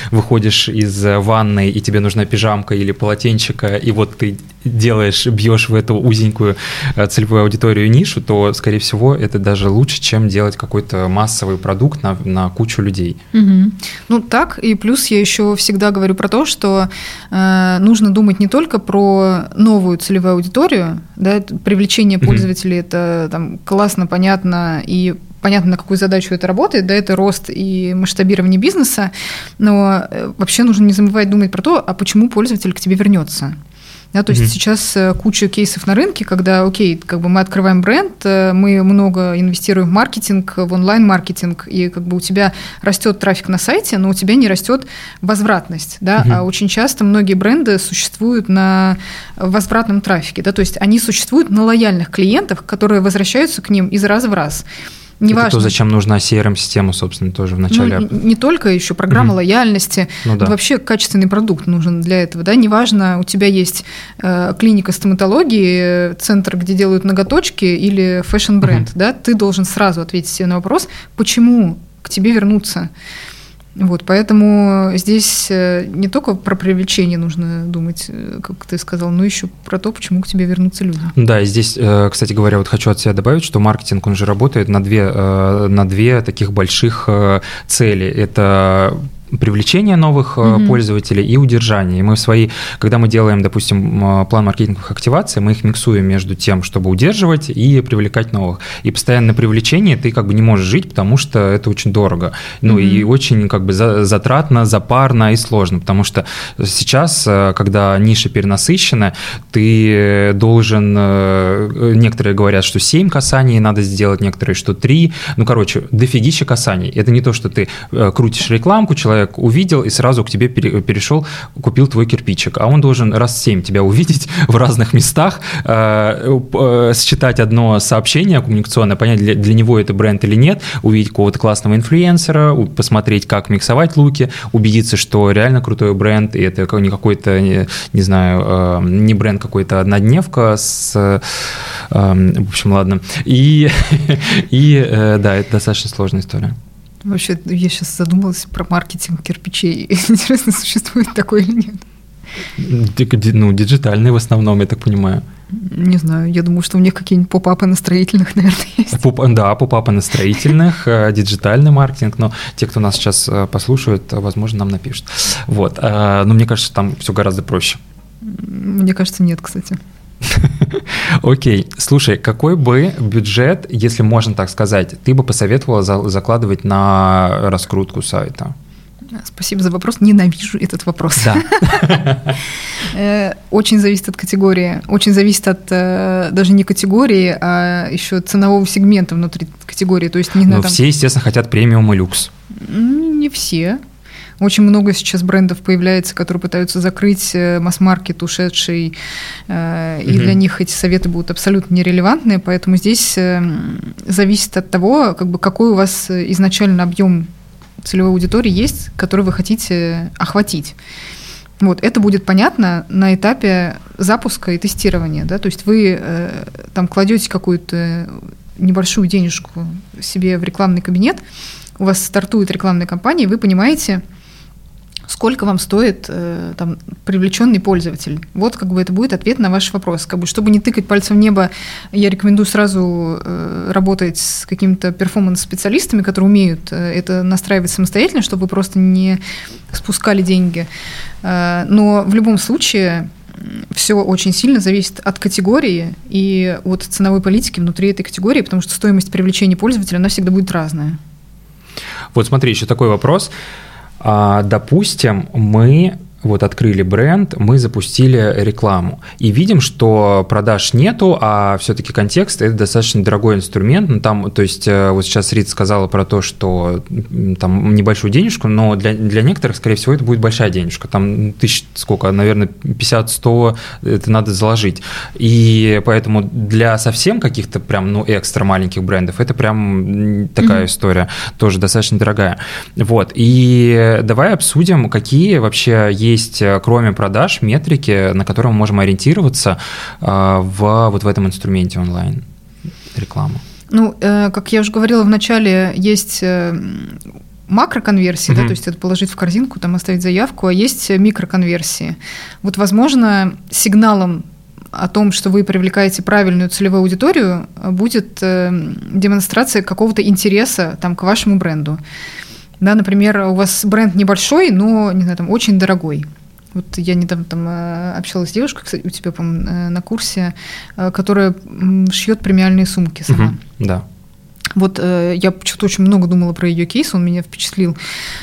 выходишь из ванной, и тебе нужна пижамка или полотенчика, и вот ты делаешь, бьешь в эту узенькую э, целевую аудиторию нишу, то, скорее всего, это даже лучше, чем делать какой-то массовый продукт на, на кучу людей. Угу. Ну, так, и плюс я еще всегда говорю про то, что э, нужно думать не только про новую целевую аудиторию, да, привлечение пользователей угу. это там классно, понятно и понятно, на какую задачу это работает, да, это рост и масштабирование бизнеса, но э, вообще нужно не забывать думать про то, а почему пользователь к тебе вернется. Да, то есть mm-hmm. сейчас э, куча кейсов на рынке, когда, окей, как бы мы открываем бренд, э, мы много инвестируем в маркетинг, в онлайн-маркетинг, и как бы у тебя растет трафик на сайте, но у тебя не растет возвратность, да, mm-hmm. а очень часто многие бренды существуют на возвратном трафике, да, то есть они существуют на лояльных клиентах, которые возвращаются к ним из раза в раз. Неважно. Это то, зачем нужна CRM-система, собственно, тоже в начале. Ну, не только еще программа угу. лояльности. Ну, да. Вообще качественный продукт нужен для этого. Да? Неважно, у тебя есть э, клиника стоматологии, центр, где делают ноготочки, или fashion-бренд. Угу. Да? Ты должен сразу ответить себе на вопрос, почему к тебе вернуться. Вот, поэтому здесь э, не только про привлечение нужно думать, э, как ты сказал, но еще про то, почему к тебе вернутся люди. Да, здесь, э, кстати говоря, вот хочу от себя добавить, что маркетинг, он же работает на две, на две таких больших цели. Это привлечения новых mm-hmm. пользователей и удержания. И мы свои, когда мы делаем, допустим, план маркетинговых активаций, мы их миксуем между тем, чтобы удерживать и привлекать новых. И постоянно привлечение ты как бы не можешь жить, потому что это очень дорого. Ну mm-hmm. и очень как бы затратно, запарно и сложно, потому что сейчас, э, когда ниша перенасыщена, ты должен, э, некоторые говорят, что 7 касаний надо сделать, некоторые, что 3. Ну, короче, дофигища касаний. Это не то, что ты крутишь рекламку, человек человек увидел и сразу к тебе перешел, купил твой кирпичик, а он должен раз семь тебя увидеть в разных местах, э, э, считать одно сообщение коммуникационное, понять, для, для него это бренд или нет, увидеть какого-то классного инфлюенсера, посмотреть, как миксовать луки, убедиться, что реально крутой бренд, и это не какой-то, не, не знаю, э, не бренд какой-то однодневка с... В общем, ладно. И, и да, это достаточно сложная история. Вообще, я сейчас задумалась про маркетинг кирпичей. Интересно, существует такой или нет? Ну, диджитальный в основном, я так понимаю. Не знаю, я думаю, что у них какие-нибудь поп-апы на строительных, наверное, есть. Поп, да, поп-апы на строительных, э, диджитальный маркетинг, но те, кто нас сейчас э, послушают, возможно, нам напишут. Вот, э, но мне кажется, там все гораздо проще. Мне кажется, нет, кстати. Окей, слушай, какой бы бюджет, если можно так сказать, ты бы посоветовала закладывать на раскрутку сайта? Спасибо за вопрос. Ненавижу этот вопрос. Да. Э, очень зависит от категории. Очень зависит от э, даже не категории, а еще ценового сегмента внутри категории. То есть не Ну, все, естественно, хотят премиум и люкс. Не все. Очень много сейчас брендов появляется, которые пытаются закрыть э, масс-маркет ушедший, э, и угу. для них эти советы будут абсолютно нерелевантны, поэтому здесь э, зависит от того, как бы, какой у вас изначально объем целевой аудитории есть, который вы хотите охватить. Вот, это будет понятно на этапе запуска и тестирования. Да? То есть вы э, там кладете какую-то небольшую денежку себе в рекламный кабинет, у вас стартует рекламная кампания, и вы понимаете, сколько вам стоит э, там, привлеченный пользователь. Вот как бы это будет ответ на ваш вопрос. Как бы, чтобы не тыкать пальцем в небо, я рекомендую сразу э, работать с какими-то перформанс-специалистами, которые умеют э, это настраивать самостоятельно, чтобы просто не спускали деньги. Э, но в любом случае все очень сильно зависит от категории и от ценовой политики внутри этой категории, потому что стоимость привлечения пользователя, она всегда будет разная. Вот смотри, еще такой вопрос. А, допустим, мы вот открыли бренд, мы запустили рекламу. И видим, что продаж нету, а все-таки контекст – это достаточно дорогой инструмент. Ну, там, то есть э, вот сейчас Рит сказала про то, что там небольшую денежку, но для, для некоторых, скорее всего, это будет большая денежка. Там тысяч, сколько, наверное, 50-100 это надо заложить. И поэтому для совсем каких-то прям, ну, экстра маленьких брендов это прям такая mm-hmm. история, тоже достаточно дорогая. Вот. И давай обсудим, какие вообще есть есть, э, кроме продаж, метрики, на которые мы можем ориентироваться э, в, вот в этом инструменте онлайн рекламы? Ну, э, как я уже говорила в начале, есть макроконверсии, mm-hmm. да, то есть это положить в корзинку, там оставить заявку, а есть микроконверсии. Вот, возможно, сигналом о том, что вы привлекаете правильную целевую аудиторию, будет демонстрация какого-то интереса там, к вашему бренду. Да, например, у вас бренд небольшой, но, не знаю, там, очень дорогой. Вот я недавно там э, общалась с девушкой, кстати, у тебя, по-моему, э, на курсе, э, которая шьет премиальные сумки сама. Угу, да. Вот э, я почему-то очень много думала про ее кейс, он меня впечатлил.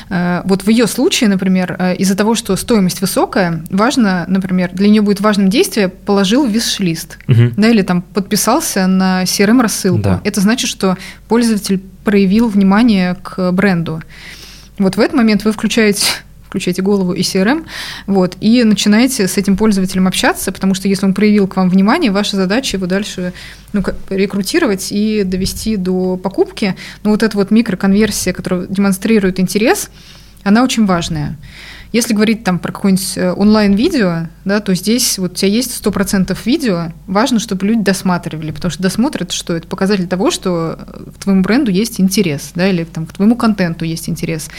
Э, вот в ее случае, например, э, из-за того, что стоимость высокая, важно, например, для нее будет важным действие, положил виш-лист, угу. да, или там подписался на CRM-рассылку. Да. Это значит, что пользователь проявил внимание к бренду. Вот в этот момент вы включаете включаете голову и CRM, вот, и начинаете с этим пользователем общаться, потому что если он проявил к вам внимание, ваша задача его дальше ну, рекрутировать и довести до покупки. Но вот эта вот микроконверсия, которая демонстрирует интерес, она очень важная. Если говорить там про какое-нибудь э, онлайн-видео, да, то здесь вот у тебя есть 100% видео, важно, чтобы люди досматривали, потому что досмотр – это что? Это показатель того, что к твоему бренду есть интерес, да, или там, к твоему контенту есть интерес.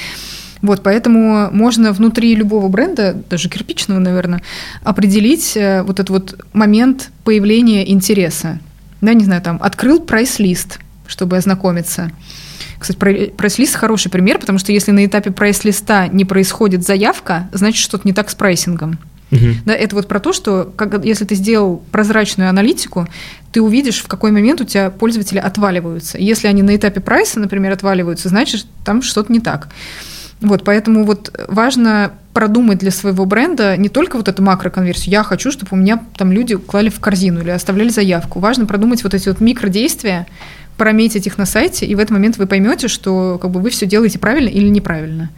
Вот, поэтому можно внутри любого бренда, даже кирпичного, наверное, определить э, вот этот вот момент появления интереса. Да, не знаю, там, открыл прайс-лист, чтобы ознакомиться. Кстати, прайс-лист хороший пример, потому что если на этапе прайс-листа не происходит заявка, значит, что-то не так с прайсингом. Угу. Да, это вот про то, что как, если ты сделал прозрачную аналитику, ты увидишь, в какой момент у тебя пользователи отваливаются. Если они на этапе прайса, например, отваливаются, значит, там что-то не так. Вот, поэтому вот важно продумать для своего бренда не только вот эту макроконверсию. Я хочу, чтобы у меня там люди клали в корзину или оставляли заявку. Важно продумать вот эти вот микродействия, прометить их на сайте, и в этот момент вы поймете, что как бы вы все делаете правильно или неправильно.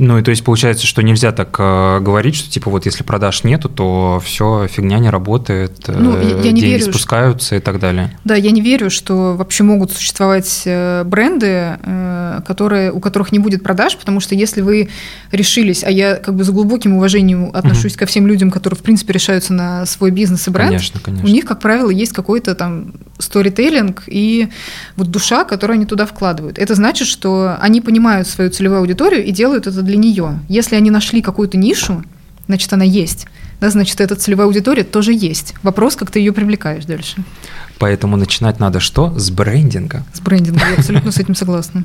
Ну и то есть получается, что нельзя так э, говорить, что типа вот если продаж нету, то все фигня не работает, ну, я, я не деньги верю, спускаются что... и так далее. Да, я не верю, что вообще могут существовать э, бренды, э, которые, у которых не будет продаж, потому что если вы решились, а я как бы с глубоким уважением отношусь угу. ко всем людям, которые в принципе решаются на свой бизнес и бренд, конечно, конечно. у них, как правило, есть какой-то там сторителлинг и вот душа, которую они туда вкладывают. Это значит, что они понимают свою целевую аудиторию и делают это для нее. Если они нашли какую-то нишу, значит, она есть. Да, значит, эта целевая аудитория тоже есть. Вопрос, как ты ее привлекаешь дальше. Поэтому начинать надо что? С брендинга. С брендинга, я абсолютно с этим согласна.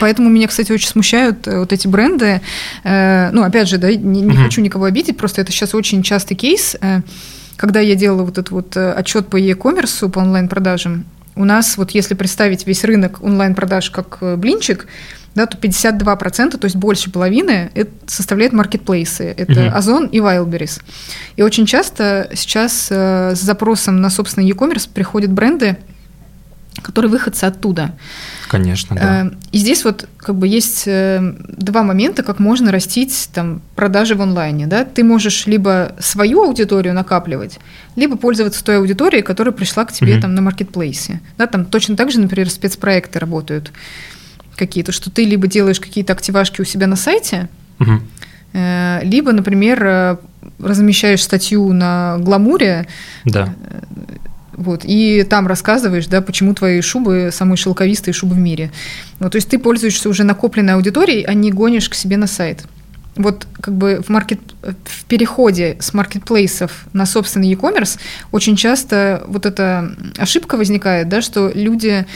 Поэтому меня, кстати, очень смущают э, вот эти бренды. Э, ну, опять же, да, не, не хочу никого обидеть, просто это сейчас очень частый кейс. Э, когда я делала вот этот вот отчет по e-commerce, по онлайн-продажам, у нас вот если представить весь рынок онлайн-продаж как блинчик, да, то 52%, то есть больше половины, это составляет маркетплейсы. Это uh-huh. Озон и Wildberries. И очень часто сейчас э, с запросом на собственный e-commerce приходят бренды, которые выходцы оттуда. Конечно, да. Э, и здесь вот как бы есть э, два момента, как можно растить там продажи в онлайне. Да? Ты можешь либо свою аудиторию накапливать, либо пользоваться той аудиторией, которая пришла к тебе угу. там на маркетплейсе. Да, там точно так же, например, спецпроекты работают какие-то, что ты либо делаешь какие-то активашки у себя на сайте, угу. либо, например, размещаешь статью на гламуре, да. Вот, и там рассказываешь, да, почему твои шубы самые шелковистые шубы в мире. Ну, то есть ты пользуешься уже накопленной аудиторией, а не гонишь к себе на сайт. Вот как бы в, маркет, в переходе с маркетплейсов на собственный e-commerce очень часто вот эта ошибка возникает, да, что люди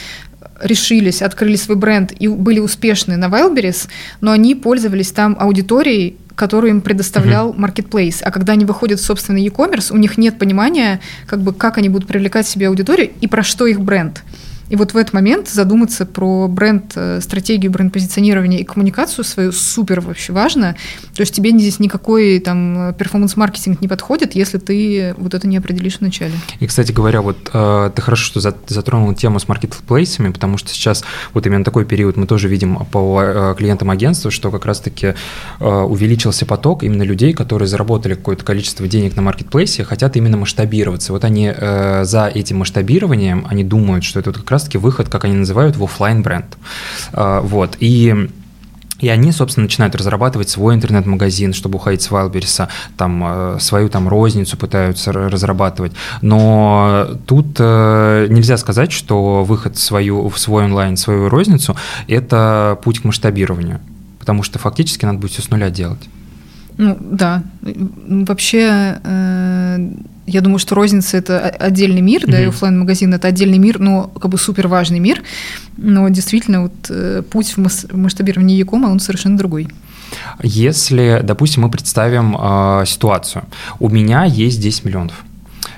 решились, открыли свой бренд и были успешны на Wildberries, но они пользовались там аудиторией, которую им предоставлял marketplace. А когда они выходят в собственный e-commerce, у них нет понимания, как бы, как они будут привлекать себе аудиторию и про что их бренд. И вот в этот момент задуматься про бренд, э, стратегию бренд-позиционирования и коммуникацию свою супер вообще важно. То есть тебе здесь никакой там перформанс-маркетинг не подходит, если ты вот это не определишь вначале. И, кстати говоря, вот э, ты хорошо, что затронул тему с маркетплейсами, потому что сейчас вот именно такой период мы тоже видим по э, клиентам агентства, что как раз-таки увеличился поток именно людей, которые заработали какое-то количество денег на маркетплейсе, хотят именно масштабироваться. Вот они за этим масштабированием, они думают, что это вот как раз-таки выход, как они называют, в офлайн бренд. Вот. И и они, собственно, начинают разрабатывать свой интернет-магазин, чтобы уходить с Wildberries, там, э, свою там розницу пытаются разрабатывать. Но тут э, нельзя сказать, что выход в, свою, в свой онлайн, свою розницу – это путь к масштабированию, потому что фактически надо будет все с нуля делать. Ну, да. Вообще, э, я думаю, что розница это отдельный мир, mm-hmm. да, и офлайн магазин это отдельный мир, но как бы супер важный мир. Но действительно, вот э, путь в масштабировании Якома, он совершенно другой. Если, допустим, мы представим э, ситуацию, у меня есть 10 миллионов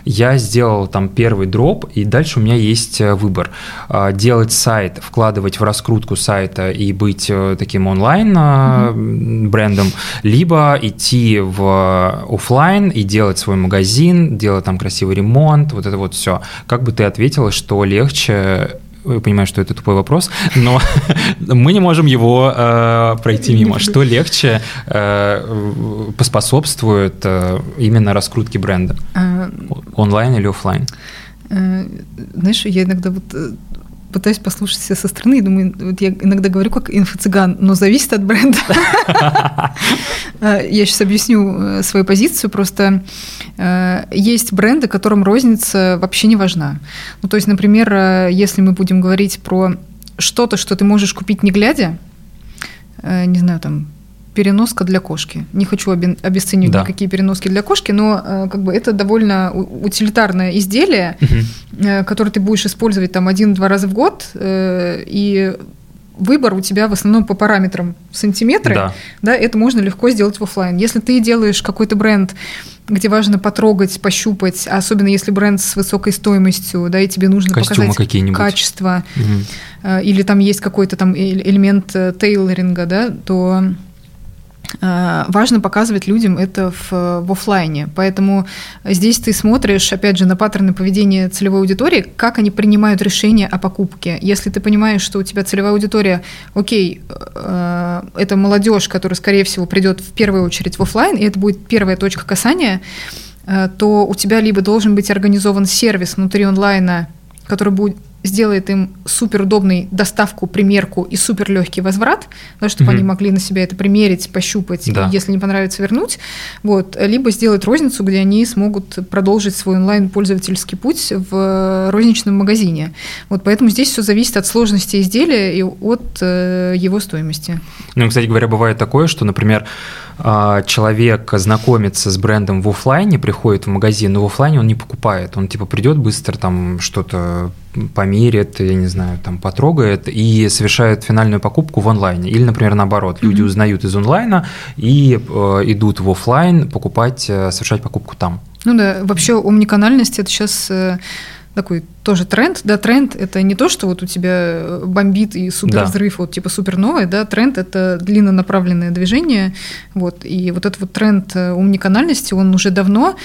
я сделал там первый дроп, и дальше у меня есть э, выбор. А, делать сайт, вкладывать в раскрутку сайта и быть э, таким онлайн mm-hmm. брендом, либо идти в офлайн и делать свой магазин, делать там красивый ремонт, вот это вот все. Как бы ты ответила, что легче я понимаю, что это тупой вопрос, но мы не можем его э, пройти мимо. Что легче э, поспособствует э, именно раскрутке бренда? А, Онлайн или офлайн? Э, знаешь, я иногда вот э, пытаюсь послушать себя со стороны и думаю, вот я иногда говорю как инфо-цыган, но зависит от бренда. Я сейчас объясню э, свою позицию. Просто э, есть бренды, которым розница вообще не важна. Ну, то есть, например, э, если мы будем говорить про что-то, что ты можешь купить не глядя, не знаю, там, переноска для кошки. Не хочу обесценивать да. никакие переноски для кошки, но э, как бы это довольно утилитарное изделие, угу. которое ты будешь использовать там один-два раза в год, э, и выбор у тебя в основном по параметрам сантиметры, да. да, это можно легко сделать в офлайн. Если ты делаешь какой-то бренд, где важно потрогать, пощупать, особенно если бренд с высокой стоимостью, да, и тебе нужно Костюмы показать качество, угу. или там есть какой-то там элемент тейлоринга, да, то важно показывать людям это в, в офлайне. Поэтому здесь ты смотришь, опять же, на паттерны поведения целевой аудитории, как они принимают решение о покупке. Если ты понимаешь, что у тебя целевая аудитория, окей, э, это молодежь, которая, скорее всего, придет в первую очередь в офлайн, и это будет первая точка касания, э, то у тебя либо должен быть организован сервис внутри онлайна, который будет сделает им супер удобный доставку, примерку и супер легкий возврат, да, чтобы угу. они могли на себя это примерить, пощупать, да. и если не понравится, вернуть. Вот. Либо сделать розницу, где они смогут продолжить свой онлайн-пользовательский путь в розничном магазине. Вот поэтому здесь все зависит от сложности изделия и от э, его стоимости. Ну, кстати говоря, бывает такое, что, например, человек знакомится с брендом в офлайне, приходит в магазин, но в офлайне он не покупает. Он типа придет быстро, там что-то померит, я не знаю, там потрогает и совершает финальную покупку в онлайне. Или, например, наоборот, люди mm-hmm. узнают из онлайна и э, идут в офлайн покупать, э, совершать покупку там. Ну да, вообще омниканальность это сейчас э, такой тоже тренд, да, тренд это не то, что вот у тебя э, бомбит и супер взрыв, да. вот типа супер новое, да, тренд это длиннонаправленное движение, вот, и вот этот вот тренд э, умниканальности, он уже давно,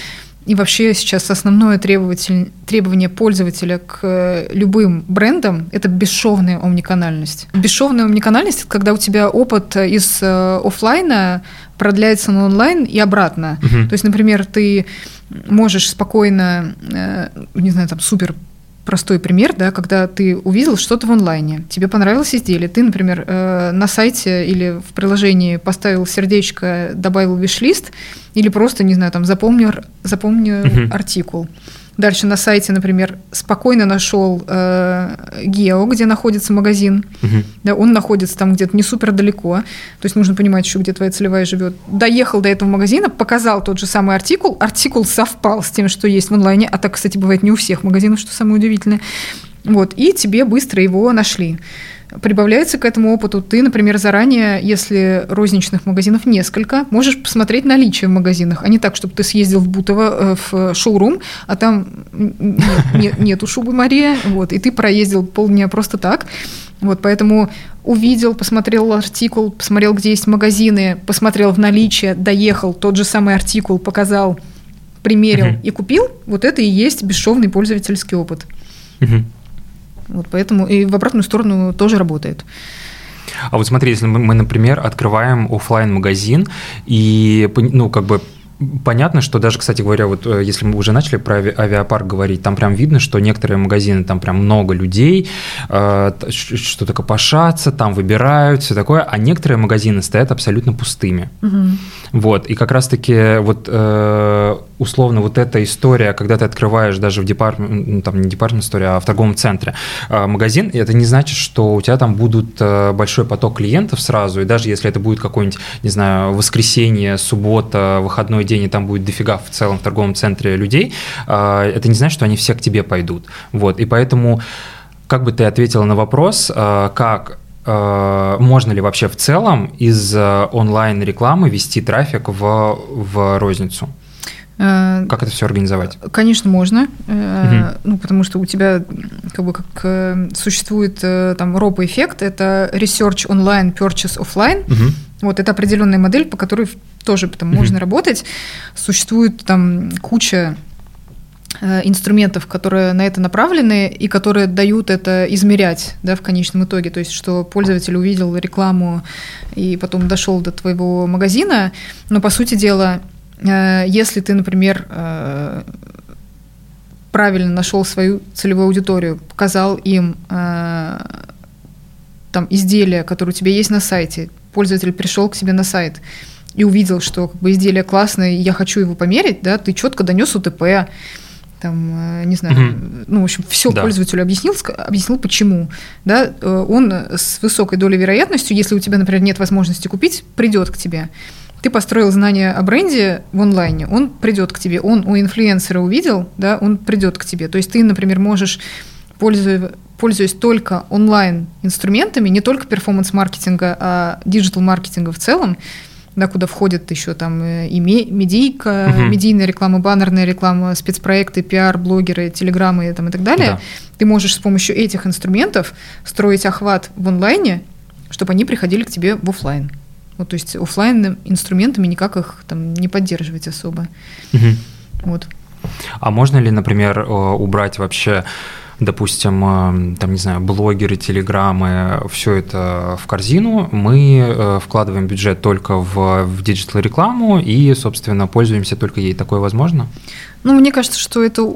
и вообще сейчас основное требование пользователя к э, любым брендам – это бесшовная омниканальность. Бесшовная омниканальность – это когда у тебя опыт из офлайна продляется на онлайн и обратно. Угу. То есть, например, ты можешь спокойно, э, не знаю, там супер простой пример, да, когда ты увидел что-то в онлайне, тебе понравилось изделие, ты, например, э, на сайте или в приложении поставил сердечко, добавил виш-лист, или просто, не знаю, там запомнил, запомнил угу. артикул. Дальше на сайте, например, спокойно нашел э, гео, где находится магазин. Угу. Да, он находится там где-то не супер далеко. То есть нужно понимать еще, где твоя целевая живет. Доехал до этого магазина, показал тот же самый артикул. Артикул совпал с тем, что есть в онлайне. А так, кстати, бывает не у всех магазинов, что самое удивительное. Вот, и тебе быстро его нашли. Прибавляется к этому опыту. Ты, например, заранее, если розничных магазинов несколько, можешь посмотреть наличие в магазинах, а не так, чтобы ты съездил в Бутово, э, в шоурум, а там нет, нет, нету шубы Мария, вот, и ты проездил полдня просто так. Вот, поэтому увидел, посмотрел артикул, посмотрел, где есть магазины, посмотрел в наличие, доехал, тот же самый артикул показал, примерил uh-huh. и купил, вот это и есть бесшовный пользовательский опыт. Uh-huh. Вот поэтому и в обратную сторону тоже работает. А вот смотри, если мы, например, открываем офлайн магазин и, ну, как бы Понятно, что даже, кстати говоря, вот э, если мы уже начали про авиапарк говорить, там прям видно, что некоторые магазины, там прям много людей, э, что-то копошатся, там выбирают, все такое, а некоторые магазины стоят абсолютно пустыми. Угу. Вот, и как раз-таки вот э, условно вот эта история, когда ты открываешь даже в департамент, ну, там не департамент история, а в торговом центре магазин, это не значит, что у тебя там будут большой поток клиентов сразу, и даже если это будет какой-нибудь, не знаю, воскресенье, суббота, выходной день, и там будет дофига в целом в торговом центре людей, а, это не значит, что они все к тебе пойдут. Вот, и поэтому как бы ты ответила на вопрос, а, как а, можно ли вообще в целом из онлайн-рекламы вести трафик в, в розницу? Э, как это все организовать? Конечно, можно. Угу. Ну, потому что у тебя как бы как э, существует там РОП-эффект, это Research Online, Purchase Offline. Угу. Вот это определенная модель, по которой тоже там mm-hmm. можно работать. Существует там куча инструментов, которые на это направлены и которые дают это измерять да, в конечном итоге. То есть, что пользователь увидел рекламу и потом дошел до твоего магазина. Но, по сути дела, если ты, например, э, правильно нашел свою целевую аудиторию, показал им там изделия, которые у тебя есть на сайте, пользователь пришел к себе на сайт и увидел, что как бы, изделие классное, и я хочу его померить, да, ты четко донес УТП, там, э, не знаю, угу. ну, в общем, все да. пользователю объяснил, объяснил, почему, да, э, он с высокой долей вероятностью, если у тебя, например, нет возможности купить, придет к тебе. Ты построил знания о бренде в онлайне, он придет к тебе, он у инфлюенсера увидел, да, он придет к тебе. То есть ты, например, можешь пользуясь, пользуясь только онлайн-инструментами, не только performance-маркетинга, а digital-маркетинга в целом, да, куда входят еще там э, и медийка, угу. медийная реклама, баннерная реклама, спецпроекты, пиар, блогеры, телеграммы там, и так далее. Да. Ты можешь с помощью этих инструментов строить охват в онлайне, чтобы они приходили к тебе в офлайн. Вот, то есть офлайн инструментами никак их там не поддерживать особо. Угу. Вот. А можно ли, например, убрать вообще допустим, э, там, не знаю, блогеры, телеграммы, все это в корзину, мы э, вкладываем бюджет только в, в digital-рекламу и, собственно, пользуемся только ей. Такое возможно? Ну, мне кажется, что это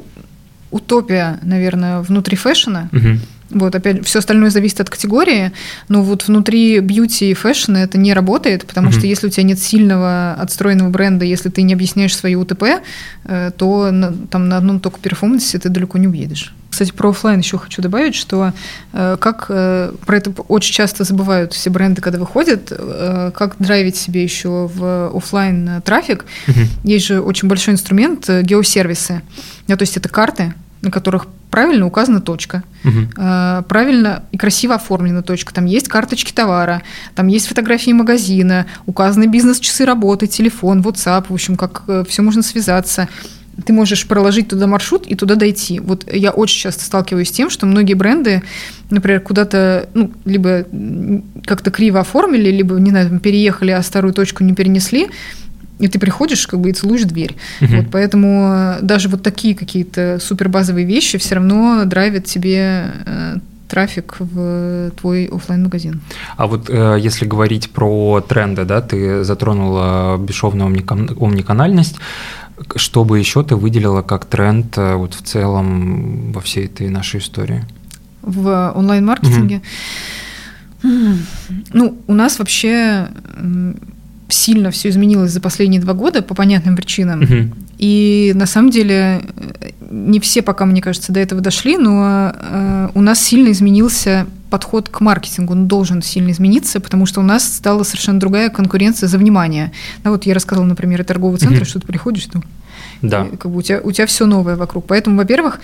утопия, наверное, внутри фэшена. Угу. Вот, опять, все остальное зависит от категории, но вот внутри beauty и фэшна это не работает, потому mm-hmm. что если у тебя нет сильного отстроенного бренда, если ты не объясняешь свои УТП, э, то на, там на одном только перформансе ты далеко не уедешь. Кстати, про офлайн еще хочу добавить, что э, как э, про это очень часто забывают все бренды, когда выходят, как драйвить себе еще в офлайн трафик. Угу. Есть же очень большой инструмент геосервисы. Да, то есть это карты, на которых правильно указана точка, угу. правильно и красиво оформлена точка. Там есть карточки товара, там есть фотографии магазина, указаны бизнес-часы работы, телефон, WhatsApp, в общем, как э, все можно связаться ты можешь проложить туда маршрут и туда дойти. Вот я очень часто сталкиваюсь с тем, что многие бренды, например, куда-то, ну, либо как-то криво оформили, либо, не знаю, переехали, а старую точку не перенесли, и ты приходишь, как бы, и целуешь дверь. Угу. Вот, поэтому даже вот такие какие-то супербазовые вещи все равно драйвят тебе э, трафик в твой офлайн магазин А вот э, если говорить про тренды, да, ты затронула бесшовную омниканальность, что бы еще ты выделила как тренд э, вот в целом во всей этой нашей истории? В онлайн-маркетинге? Угу. Ну, у нас вообще сильно все изменилось за последние два года по понятным причинам. Угу. И на самом деле э, не все пока, мне кажется, до этого дошли, но э, у нас сильно изменился подход к маркетингу, он должен сильно измениться, потому что у нас стала совершенно другая конкуренция за внимание. Ну, вот я рассказывала, например, о торговый центр, mm что ты приходишь, ну, да. как бы у тебя, у тебя все новое вокруг. Поэтому, во-первых,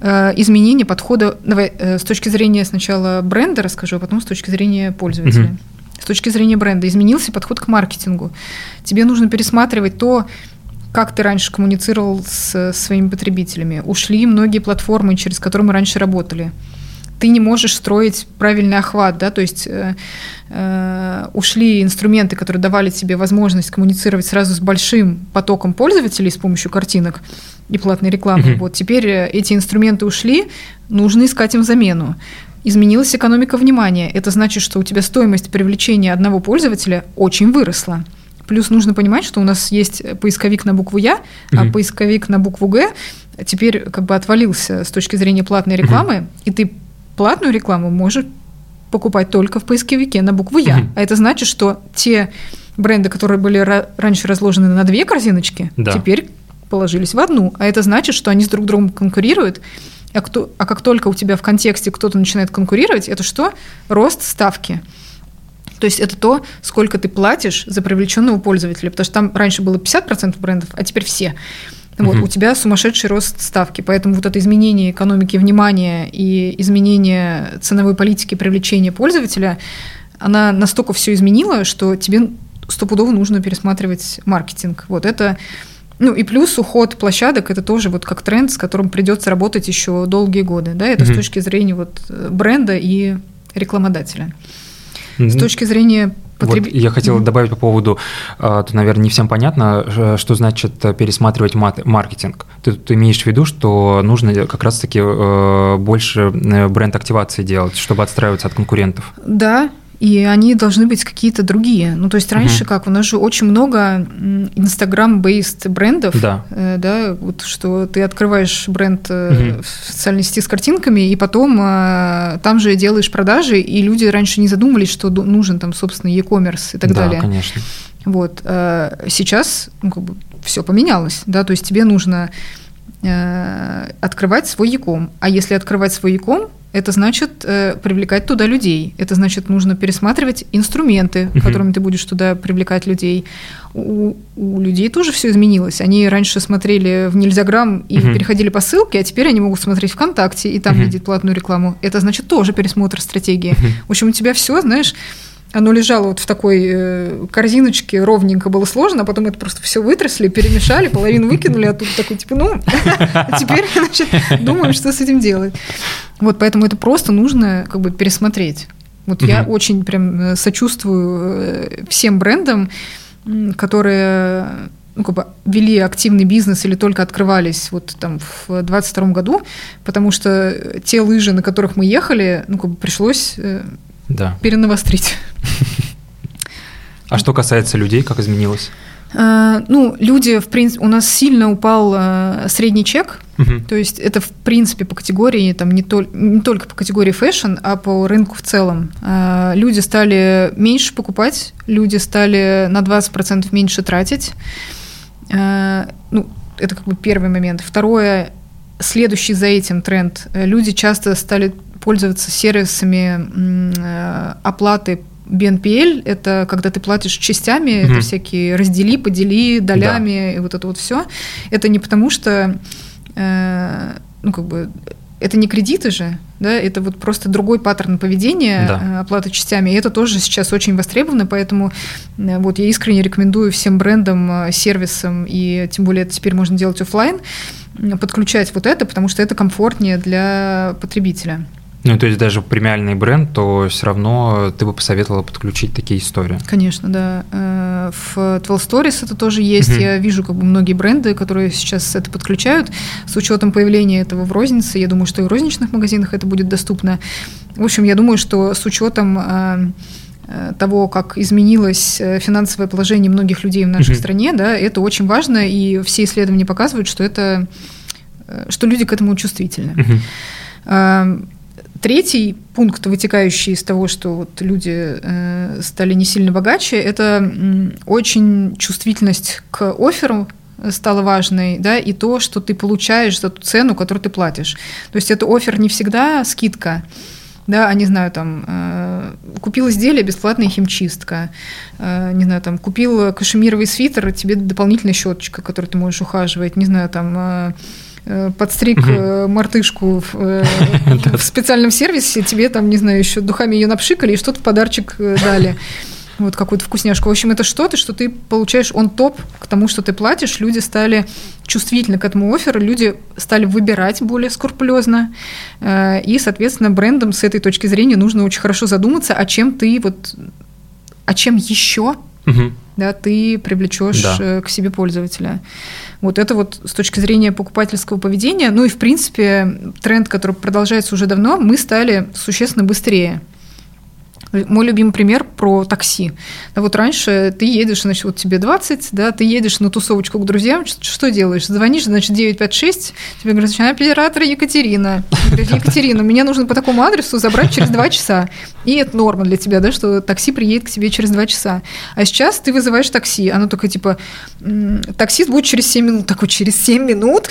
э, изменение подхода. Давай э, с точки зрения сначала бренда расскажу, а потом с точки зрения пользователя. Угу. С точки зрения бренда изменился подход к маркетингу. Тебе нужно пересматривать то, как ты раньше коммуницировал с своими потребителями. Ушли многие платформы, через которые мы раньше работали ты не можешь строить правильный охват, да, то есть э, э, ушли инструменты, которые давали тебе возможность коммуницировать сразу с большим потоком пользователей с помощью картинок и платной рекламы. Mm-hmm. Вот теперь э, эти инструменты ушли, нужно искать им замену. Изменилась экономика внимания. Это значит, что у тебя стоимость привлечения одного пользователя очень выросла. Плюс нужно понимать, что у нас есть поисковик на букву Я, mm-hmm. а поисковик на букву Г теперь как бы отвалился с точки зрения платной рекламы, mm-hmm. и ты платную рекламу может покупать только в поисковике на букву Я. Mm-hmm. А это значит, что те бренды, которые были раньше разложены на две корзиночки, да. теперь положились в одну. А это значит, что они с друг другом конкурируют. А, кто, а как только у тебя в контексте кто-то начинает конкурировать, это что? Рост ставки. То есть это то, сколько ты платишь за привлеченного пользователя. Потому что там раньше было 50% брендов, а теперь все. Вот, угу. у тебя сумасшедший рост ставки. Поэтому вот это изменение экономики внимания и изменение ценовой политики привлечения пользователя, она настолько все изменила, что тебе стопудово нужно пересматривать маркетинг. Вот это ну и плюс уход площадок это тоже вот как тренд, с которым придется работать еще долгие годы. Да? Это mm с точки зрения вот бренда и рекламодателя. С точки зрения Потреб... Вот я хотел добавить по поводу, а, тут, наверное, не всем понятно, э, что значит э, пересматривать маркетинг. Ты, ты имеешь в виду, что нужно как раз-таки э, больше бренд-активации делать, чтобы отстраиваться от конкурентов? Да, и они должны быть какие-то другие. Ну, то есть раньше uh-huh. как, у нас же очень много Instagram-based брендов, да. Э, да, вот что ты открываешь бренд uh-huh. в социальной сети с картинками, и потом э, там же делаешь продажи, и люди раньше не задумывались, что нужен там, собственно, e-commerce и так да, далее. конечно. Вот. Э, сейчас ну, как бы все поменялось, да, то есть тебе нужно э, открывать свой e-com, а если открывать свой e-com, это значит э, привлекать туда людей. Это значит, нужно пересматривать инструменты, uh-huh. которыми ты будешь туда привлекать людей. У, у людей тоже все изменилось. Они раньше смотрели в Нельзяграм и uh-huh. переходили по ссылке, а теперь они могут смотреть ВКонтакте и там uh-huh. видеть платную рекламу. Это значит тоже пересмотр стратегии. Uh-huh. В общем, у тебя все, знаешь, оно лежало вот в такой э, корзиночке, ровненько было сложно, а потом это просто все вытрясли, перемешали, половину выкинули, а тут такой, типа, ну, а теперь, значит, думаем, что с этим делать. Вот, поэтому это просто нужно как бы пересмотреть. Вот я очень прям э, сочувствую э, всем брендам, которые ну, как бы вели активный бизнес или только открывались вот там в 22 году, потому что те лыжи, на которых мы ехали, ну, как бы пришлось да. перенавострить. А что касается людей, как изменилось? А, ну, люди, в принципе, у нас сильно упал а, средний чек, угу. то есть это, в принципе, по категории, там, не, то, не только по категории fashion, а по рынку в целом. А, люди стали меньше покупать, люди стали на 20% меньше тратить. Ну, это как бы первый момент. Второе, следующий за этим тренд. Люди часто стали пользоваться сервисами э, оплаты BNPL – это когда ты платишь частями, mm-hmm. это всякие раздели, подели, долями да. и вот это вот все. Это не потому что, э, ну как бы, это не кредиты же, да, это вот просто другой паттерн поведения да. Э, оплаты частями, и это тоже сейчас очень востребовано, поэтому э, вот я искренне рекомендую всем брендам, сервисам, и тем более это теперь можно делать офлайн, подключать вот это, потому что это комфортнее для потребителя. Ну, то есть даже премиальный бренд, то все равно ты бы посоветовала подключить такие истории. Конечно, да. Э, в 12 Stories это тоже есть. Uh-huh. Я вижу как бы многие бренды, которые сейчас это подключают. С учетом появления этого в рознице, я думаю, что и в розничных магазинах это будет доступно. В общем, я думаю, что с учетом э, э, того, как изменилось финансовое положение многих людей в нашей uh-huh. стране, да, это очень важно, и все исследования показывают, что это, что люди к этому чувствительны. Uh-huh. Третий пункт, вытекающий из того, что вот люди э, стали не сильно богаче, это э, очень чувствительность к офферу стала важной, да, и то, что ты получаешь за ту цену, которую ты платишь. То есть это офер не всегда скидка, да, а не знаю, там, э, купил изделие, бесплатная химчистка, э, не знаю, там, купил кашемировый свитер, тебе дополнительная щеточка, которой ты можешь ухаживать, не знаю, там, э, э, подстриг угу. мартышку в, в специальном сервисе, тебе там, не знаю, еще духами ее напшикали и что-то в подарочек дали вот какую-то вкусняшку. В общем, это что-то, что ты получаешь он топ к тому, что ты платишь. Люди стали чувствительны к этому офферу, люди стали выбирать более скрупулезно. Э, и, соответственно, брендам с этой точки зрения нужно очень хорошо задуматься, а чем ты вот, а чем еще угу. да, ты привлечешь да. Э, к себе пользователя. Вот это вот с точки зрения покупательского поведения. Ну и, в принципе, тренд, который продолжается уже давно, мы стали существенно быстрее. Мой любимый пример про такси. Да, вот раньше ты едешь, значит, вот тебе 20, да, ты едешь на тусовочку к друзьям, что, что делаешь? Звонишь, значит, 956, тебе говорят, значит, оператор Екатерина. Говорят, Екатерина, меня нужно по такому адресу забрать через 2 часа. И это норма для тебя, да, что такси приедет к тебе через 2 часа. А сейчас ты вызываешь такси, оно только типа, таксист будет через 7 минут. Такой, через 7 минут?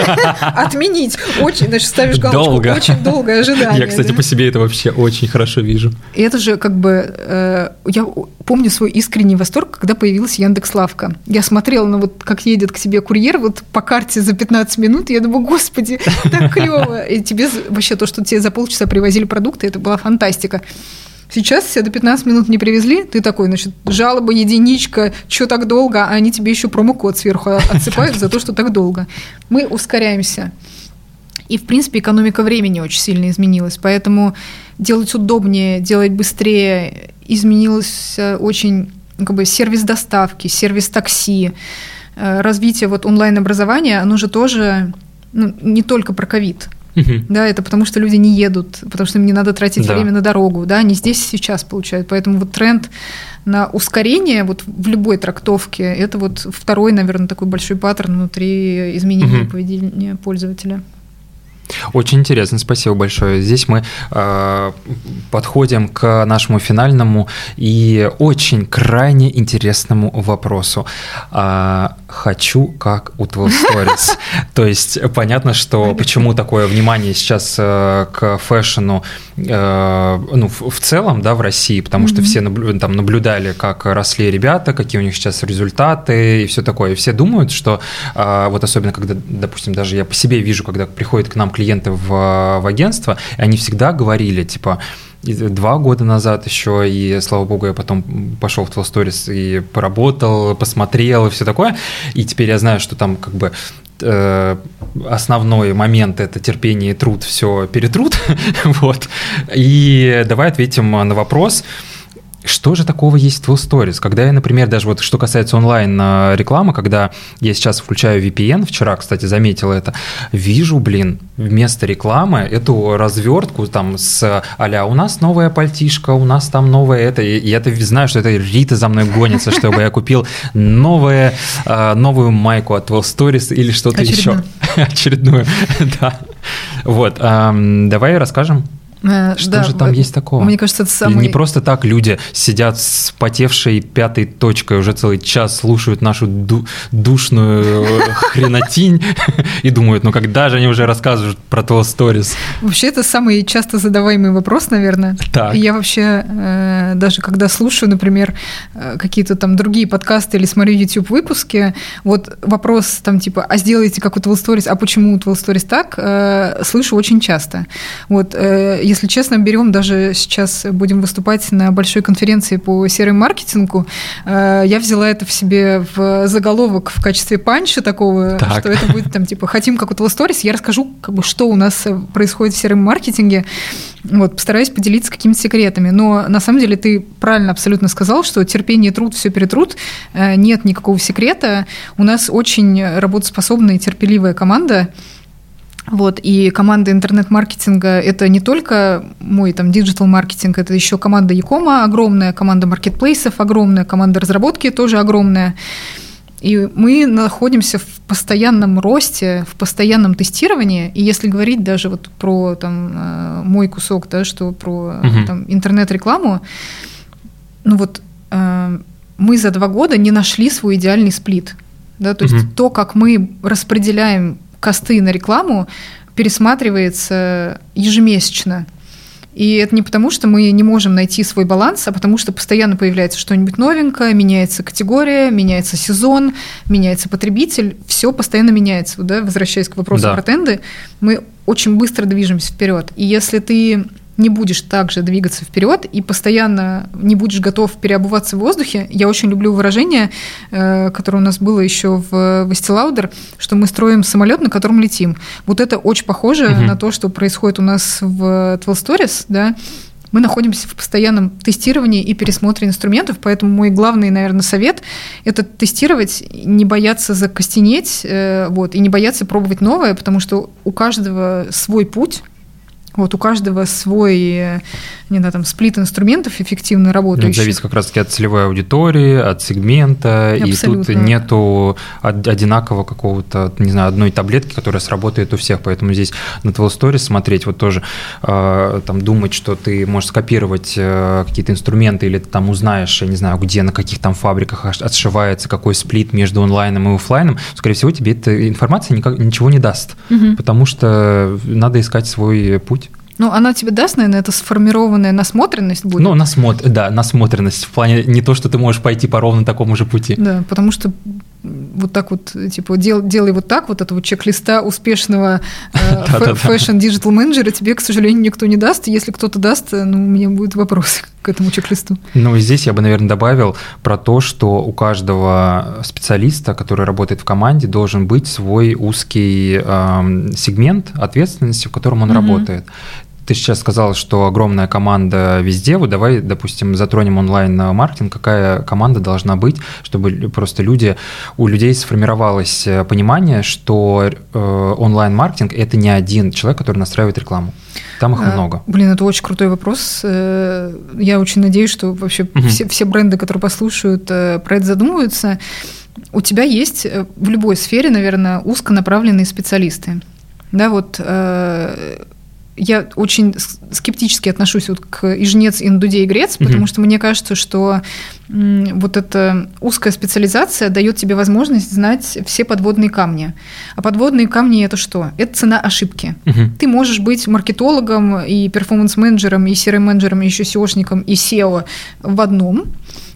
Отменить. Очень, значит, ставишь галочку. Долго. Очень долгое ожидание. Я, кстати, по себе это вообще очень хорошо вижу. И это же как бы... Э, я помню свой искренний восторг, когда появилась Яндекс Лавка. Я смотрела на вот, как едет к тебе курьер, вот по карте за 15 минут, я думаю, господи, так клево. И тебе вообще то, что тебе за полчаса привозили продукты, это была фантастика. Сейчас все до 15 минут не привезли, ты такой, значит, жалоба, единичка, что так долго, а они тебе еще промокод сверху отсыпают за то, что так долго. Мы ускоряемся. И, в принципе, экономика времени очень сильно изменилась. Поэтому делать удобнее, делать быстрее изменился очень как бы, сервис доставки, сервис такси. Э, развитие вот онлайн-образования, оно же тоже ну, не только про ковид. Угу. Да, это потому что люди не едут, потому что им не надо тратить да. время на дорогу, да, они здесь сейчас получают. Поэтому вот тренд на ускорение вот в любой трактовке, это вот второй, наверное, такой большой паттерн внутри изменения угу. поведения пользователя. Очень интересно, спасибо большое. Здесь мы э, подходим к нашему финальному и очень крайне интересному вопросу. Э, хочу как у Stories. То есть понятно, что почему такое внимание сейчас э, к фэшну э, ну, в, в целом, да, в России, потому что все наблю, там наблюдали, как росли ребята, какие у них сейчас результаты и все такое. И все думают, что э, вот особенно когда, допустим, даже я по себе вижу, когда приходят к нам клиенты в, в агентство, и они всегда говорили, типа, два года назад еще, и, слава богу, я потом пошел в Twelve Stories и поработал, посмотрел и все такое, и теперь я знаю, что там как бы э, основной момент это терпение и труд все перетрут, вот, и давай ответим на вопрос, что же такого есть в Stories? Когда я, например, даже вот что касается онлайн-рекламы, когда я сейчас включаю VPN, вчера, кстати, заметил это, вижу, блин, вместо рекламы эту развертку там с а у нас новая пальтишка, у нас там новое это, и я это знаю, что это Рита за мной гонится, чтобы я купил новое, а, новую майку от Twill Stories или что-то еще. Очередную, да. Вот, давай расскажем Э, Что да, же там есть такого? Мне кажется, это самый... Не просто так люди сидят с потевшей пятой точкой уже целый час, слушают нашу ду- душную э, хренотинь и думают, ну когда же они уже рассказывают про Tall Stories? Вообще, это самый часто задаваемый вопрос, наверное. Так. Я вообще, э, даже когда слушаю, например, какие-то там другие подкасты или смотрю YouTube-выпуски, вот вопрос там типа, а сделайте как у Tall Stories, а почему у Tall Stories так, слышу очень часто. Вот, если честно, берем даже сейчас будем выступать на большой конференции по серым маркетингу. Э, я взяла это в себе в заголовок в качестве панча такого, так. что это будет там типа хотим как у STOREEZ. Я расскажу, как бы, что у нас происходит в CRM-маркетинге. Вот, постараюсь поделиться какими-то секретами. Но на самом деле ты правильно абсолютно сказал, что терпение, труд, все перетрут. Э, нет никакого секрета. У нас очень работоспособная и терпеливая команда. Вот, и команда интернет-маркетинга – это не только мой там digital-маркетинг, это еще команда e-com а огромная, команда маркетплейсов огромная, команда разработки тоже огромная. И мы находимся в постоянном росте, в постоянном тестировании. И если говорить даже вот про там, э, мой кусок, да, что про угу. там, интернет-рекламу, ну вот э, мы за два года не нашли свой идеальный сплит. Да, то угу. есть то, как мы распределяем косты на рекламу пересматривается ежемесячно. И это не потому, что мы не можем найти свой баланс, а потому что постоянно появляется что-нибудь новенькое, меняется категория, меняется сезон, меняется потребитель, все постоянно меняется. Да? Возвращаясь к вопросу да. про тренды, мы очень быстро движемся вперед. И если ты не будешь также двигаться вперед и постоянно не будешь готов переобуваться в воздухе. Я очень люблю выражение, э, которое у нас было еще в Вестилаудер, что мы строим самолет, на котором летим. Вот это очень похоже угу. на то, что происходит у нас в 12 Stories, да, мы находимся в постоянном тестировании и пересмотре инструментов, поэтому мой главный, наверное, совет – это тестировать, не бояться закостенеть, э, вот, и не бояться пробовать новое, потому что у каждого свой путь, вот у каждого свой, не знаю, там, сплит инструментов эффективно работающих. Это зависит как раз-таки от целевой аудитории, от сегмента, Абсолютно. и тут нету одинакового какого-то, не знаю, одной таблетки, которая сработает у всех, поэтому здесь на твой Stories смотреть, вот тоже э, там думать, что ты можешь скопировать э, какие-то инструменты или ты там узнаешь, я не знаю, где, на каких там фабриках отшивается, какой сплит между онлайном и офлайном, скорее всего, тебе эта информация никак, ничего не даст, угу. потому что надо искать свой путь. Ну, она тебе даст, наверное, это сформированная насмотренность будет. Ну, насмотр, да, насмотренность в плане не то, что ты можешь пойти по ровно такому же пути. Да, потому что вот так вот, типа, дел, делай вот так, вот этого чек-листа успешного э, fashion-digital менеджера тебе, к сожалению, никто не даст. Если кто-то даст, ну, у меня будет вопрос к этому чек-листу. Ну, и здесь я бы, наверное, добавил про то, что у каждого специалиста, который работает в команде, должен быть свой узкий э, сегмент ответственности, в котором он работает. Ты сейчас сказал, что огромная команда везде. Вот давай, допустим, затронем онлайн-маркетинг. Какая команда должна быть, чтобы просто люди, у людей сформировалось э, понимание, что э, онлайн-маркетинг – это не один человек, который настраивает рекламу. Там их а, много. Блин, это очень крутой вопрос. Э, я очень надеюсь, что вообще угу. все, все бренды, которые послушают, про это задумываются. У тебя есть в любой сфере, наверное, узконаправленные специалисты. Да, вот я очень скептически отношусь вот к Ижнец, Индуде и Грец, потому mm что мне кажется, что вот эта узкая специализация дает тебе возможность знать все подводные камни. А подводные камни это что? Это цена ошибки. mm Ты можешь быть маркетологом и перформанс-менеджером, и CRM-менеджером, и еще SEOшником, и SEO в одном.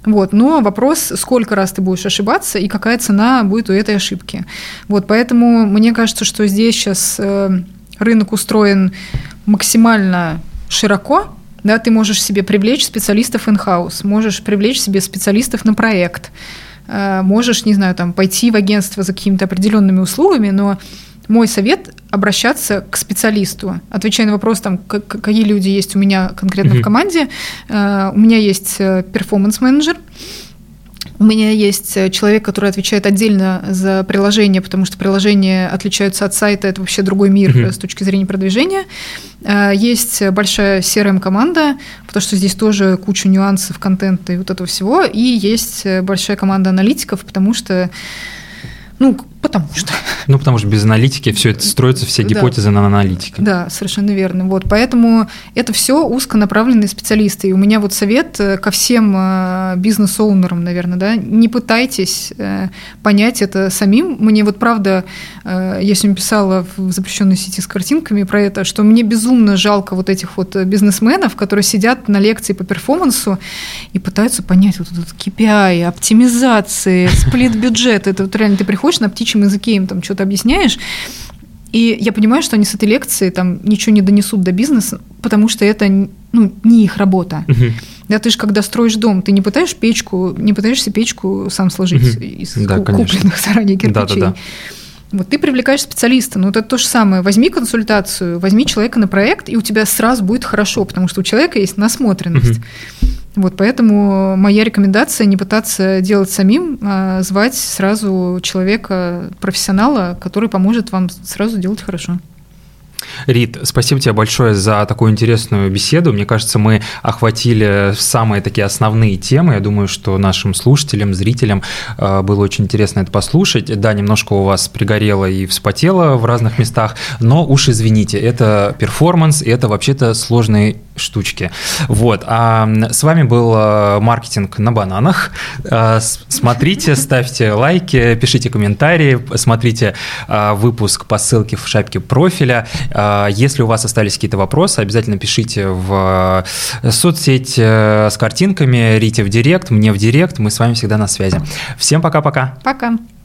Вот, но вопрос, сколько раз ты будешь ошибаться и какая цена будет у этой ошибки. Вот, поэтому мне кажется, что здесь сейчас э, рынок устроен максимально широко, да, ты можешь себе привлечь специалистов in-house, можешь привлечь себе специалистов на проект, э, можешь, не знаю, там, пойти в агентство за какими-то определенными услугами, но мой совет – обращаться к специалисту. Отвечая на вопрос, там, какие люди есть у меня конкретно mm-hmm. в команде, э, у меня есть э, перформанс-менеджер, у меня есть э, человек, который отвечает отдельно за приложение, потому что приложения отличаются от сайта, это вообще другой мир mm-hmm. с точки зрения продвижения. Э, есть большая CRM-команда, потому что здесь тоже куча нюансов, контента и вот этого всего. И есть большая команда аналитиков, потому что ну, потому что. Ну, потому что без аналитики все это строится, все гипотезы да. на аналитике. Да, совершенно верно. Вот, поэтому это все узконаправленные специалисты. И у меня вот совет э, ко всем э, бизнес-оунерам, наверное, да, не пытайтесь э, понять это самим. Мне вот правда, я сегодня писала в запрещенной сети с картинками про это, что мне безумно жалко вот этих вот бизнесменов, которые сидят на лекции по перформансу и пытаются понять вот этот KPI, оптимизации, сплит бюджета. Это вот реально ты приходишь на птичий птичьем языке им там что-то объясняешь, и я понимаю, что они с этой лекции там ничего не донесут до бизнеса, потому что это ну, не их работа. Да, ты же когда строишь дом, ты не пытаешься печку, не пытаешься печку сам сложить из да, купленных заранее кирпичей. Да, да, да. Вот ты привлекаешь специалиста, ну это то же самое. Возьми консультацию, возьми человека на проект, и у тебя сразу будет хорошо, потому что у человека есть насмотренность. Угу. Вот, поэтому моя рекомендация не пытаться делать самим, а звать сразу человека, профессионала, который поможет вам сразу делать хорошо. Рит, спасибо тебе большое за такую интересную беседу. Мне кажется, мы охватили самые такие основные темы. Я думаю, что нашим слушателям, зрителям э, было очень интересно это послушать. Да, немножко у вас пригорело и вспотело в разных местах, но уж извините, это перформанс, и это вообще-то сложный штучки. Вот. А с вами был э, маркетинг на бананах. Э, смотрите, ставьте лайки, пишите комментарии, смотрите э, выпуск по ссылке в шапке профиля. Если у вас остались какие-то вопросы, обязательно пишите в соцсеть с картинками, Рите в директ, мне в директ. Мы с вами всегда на связи. Всем пока-пока. Пока. -пока. пока.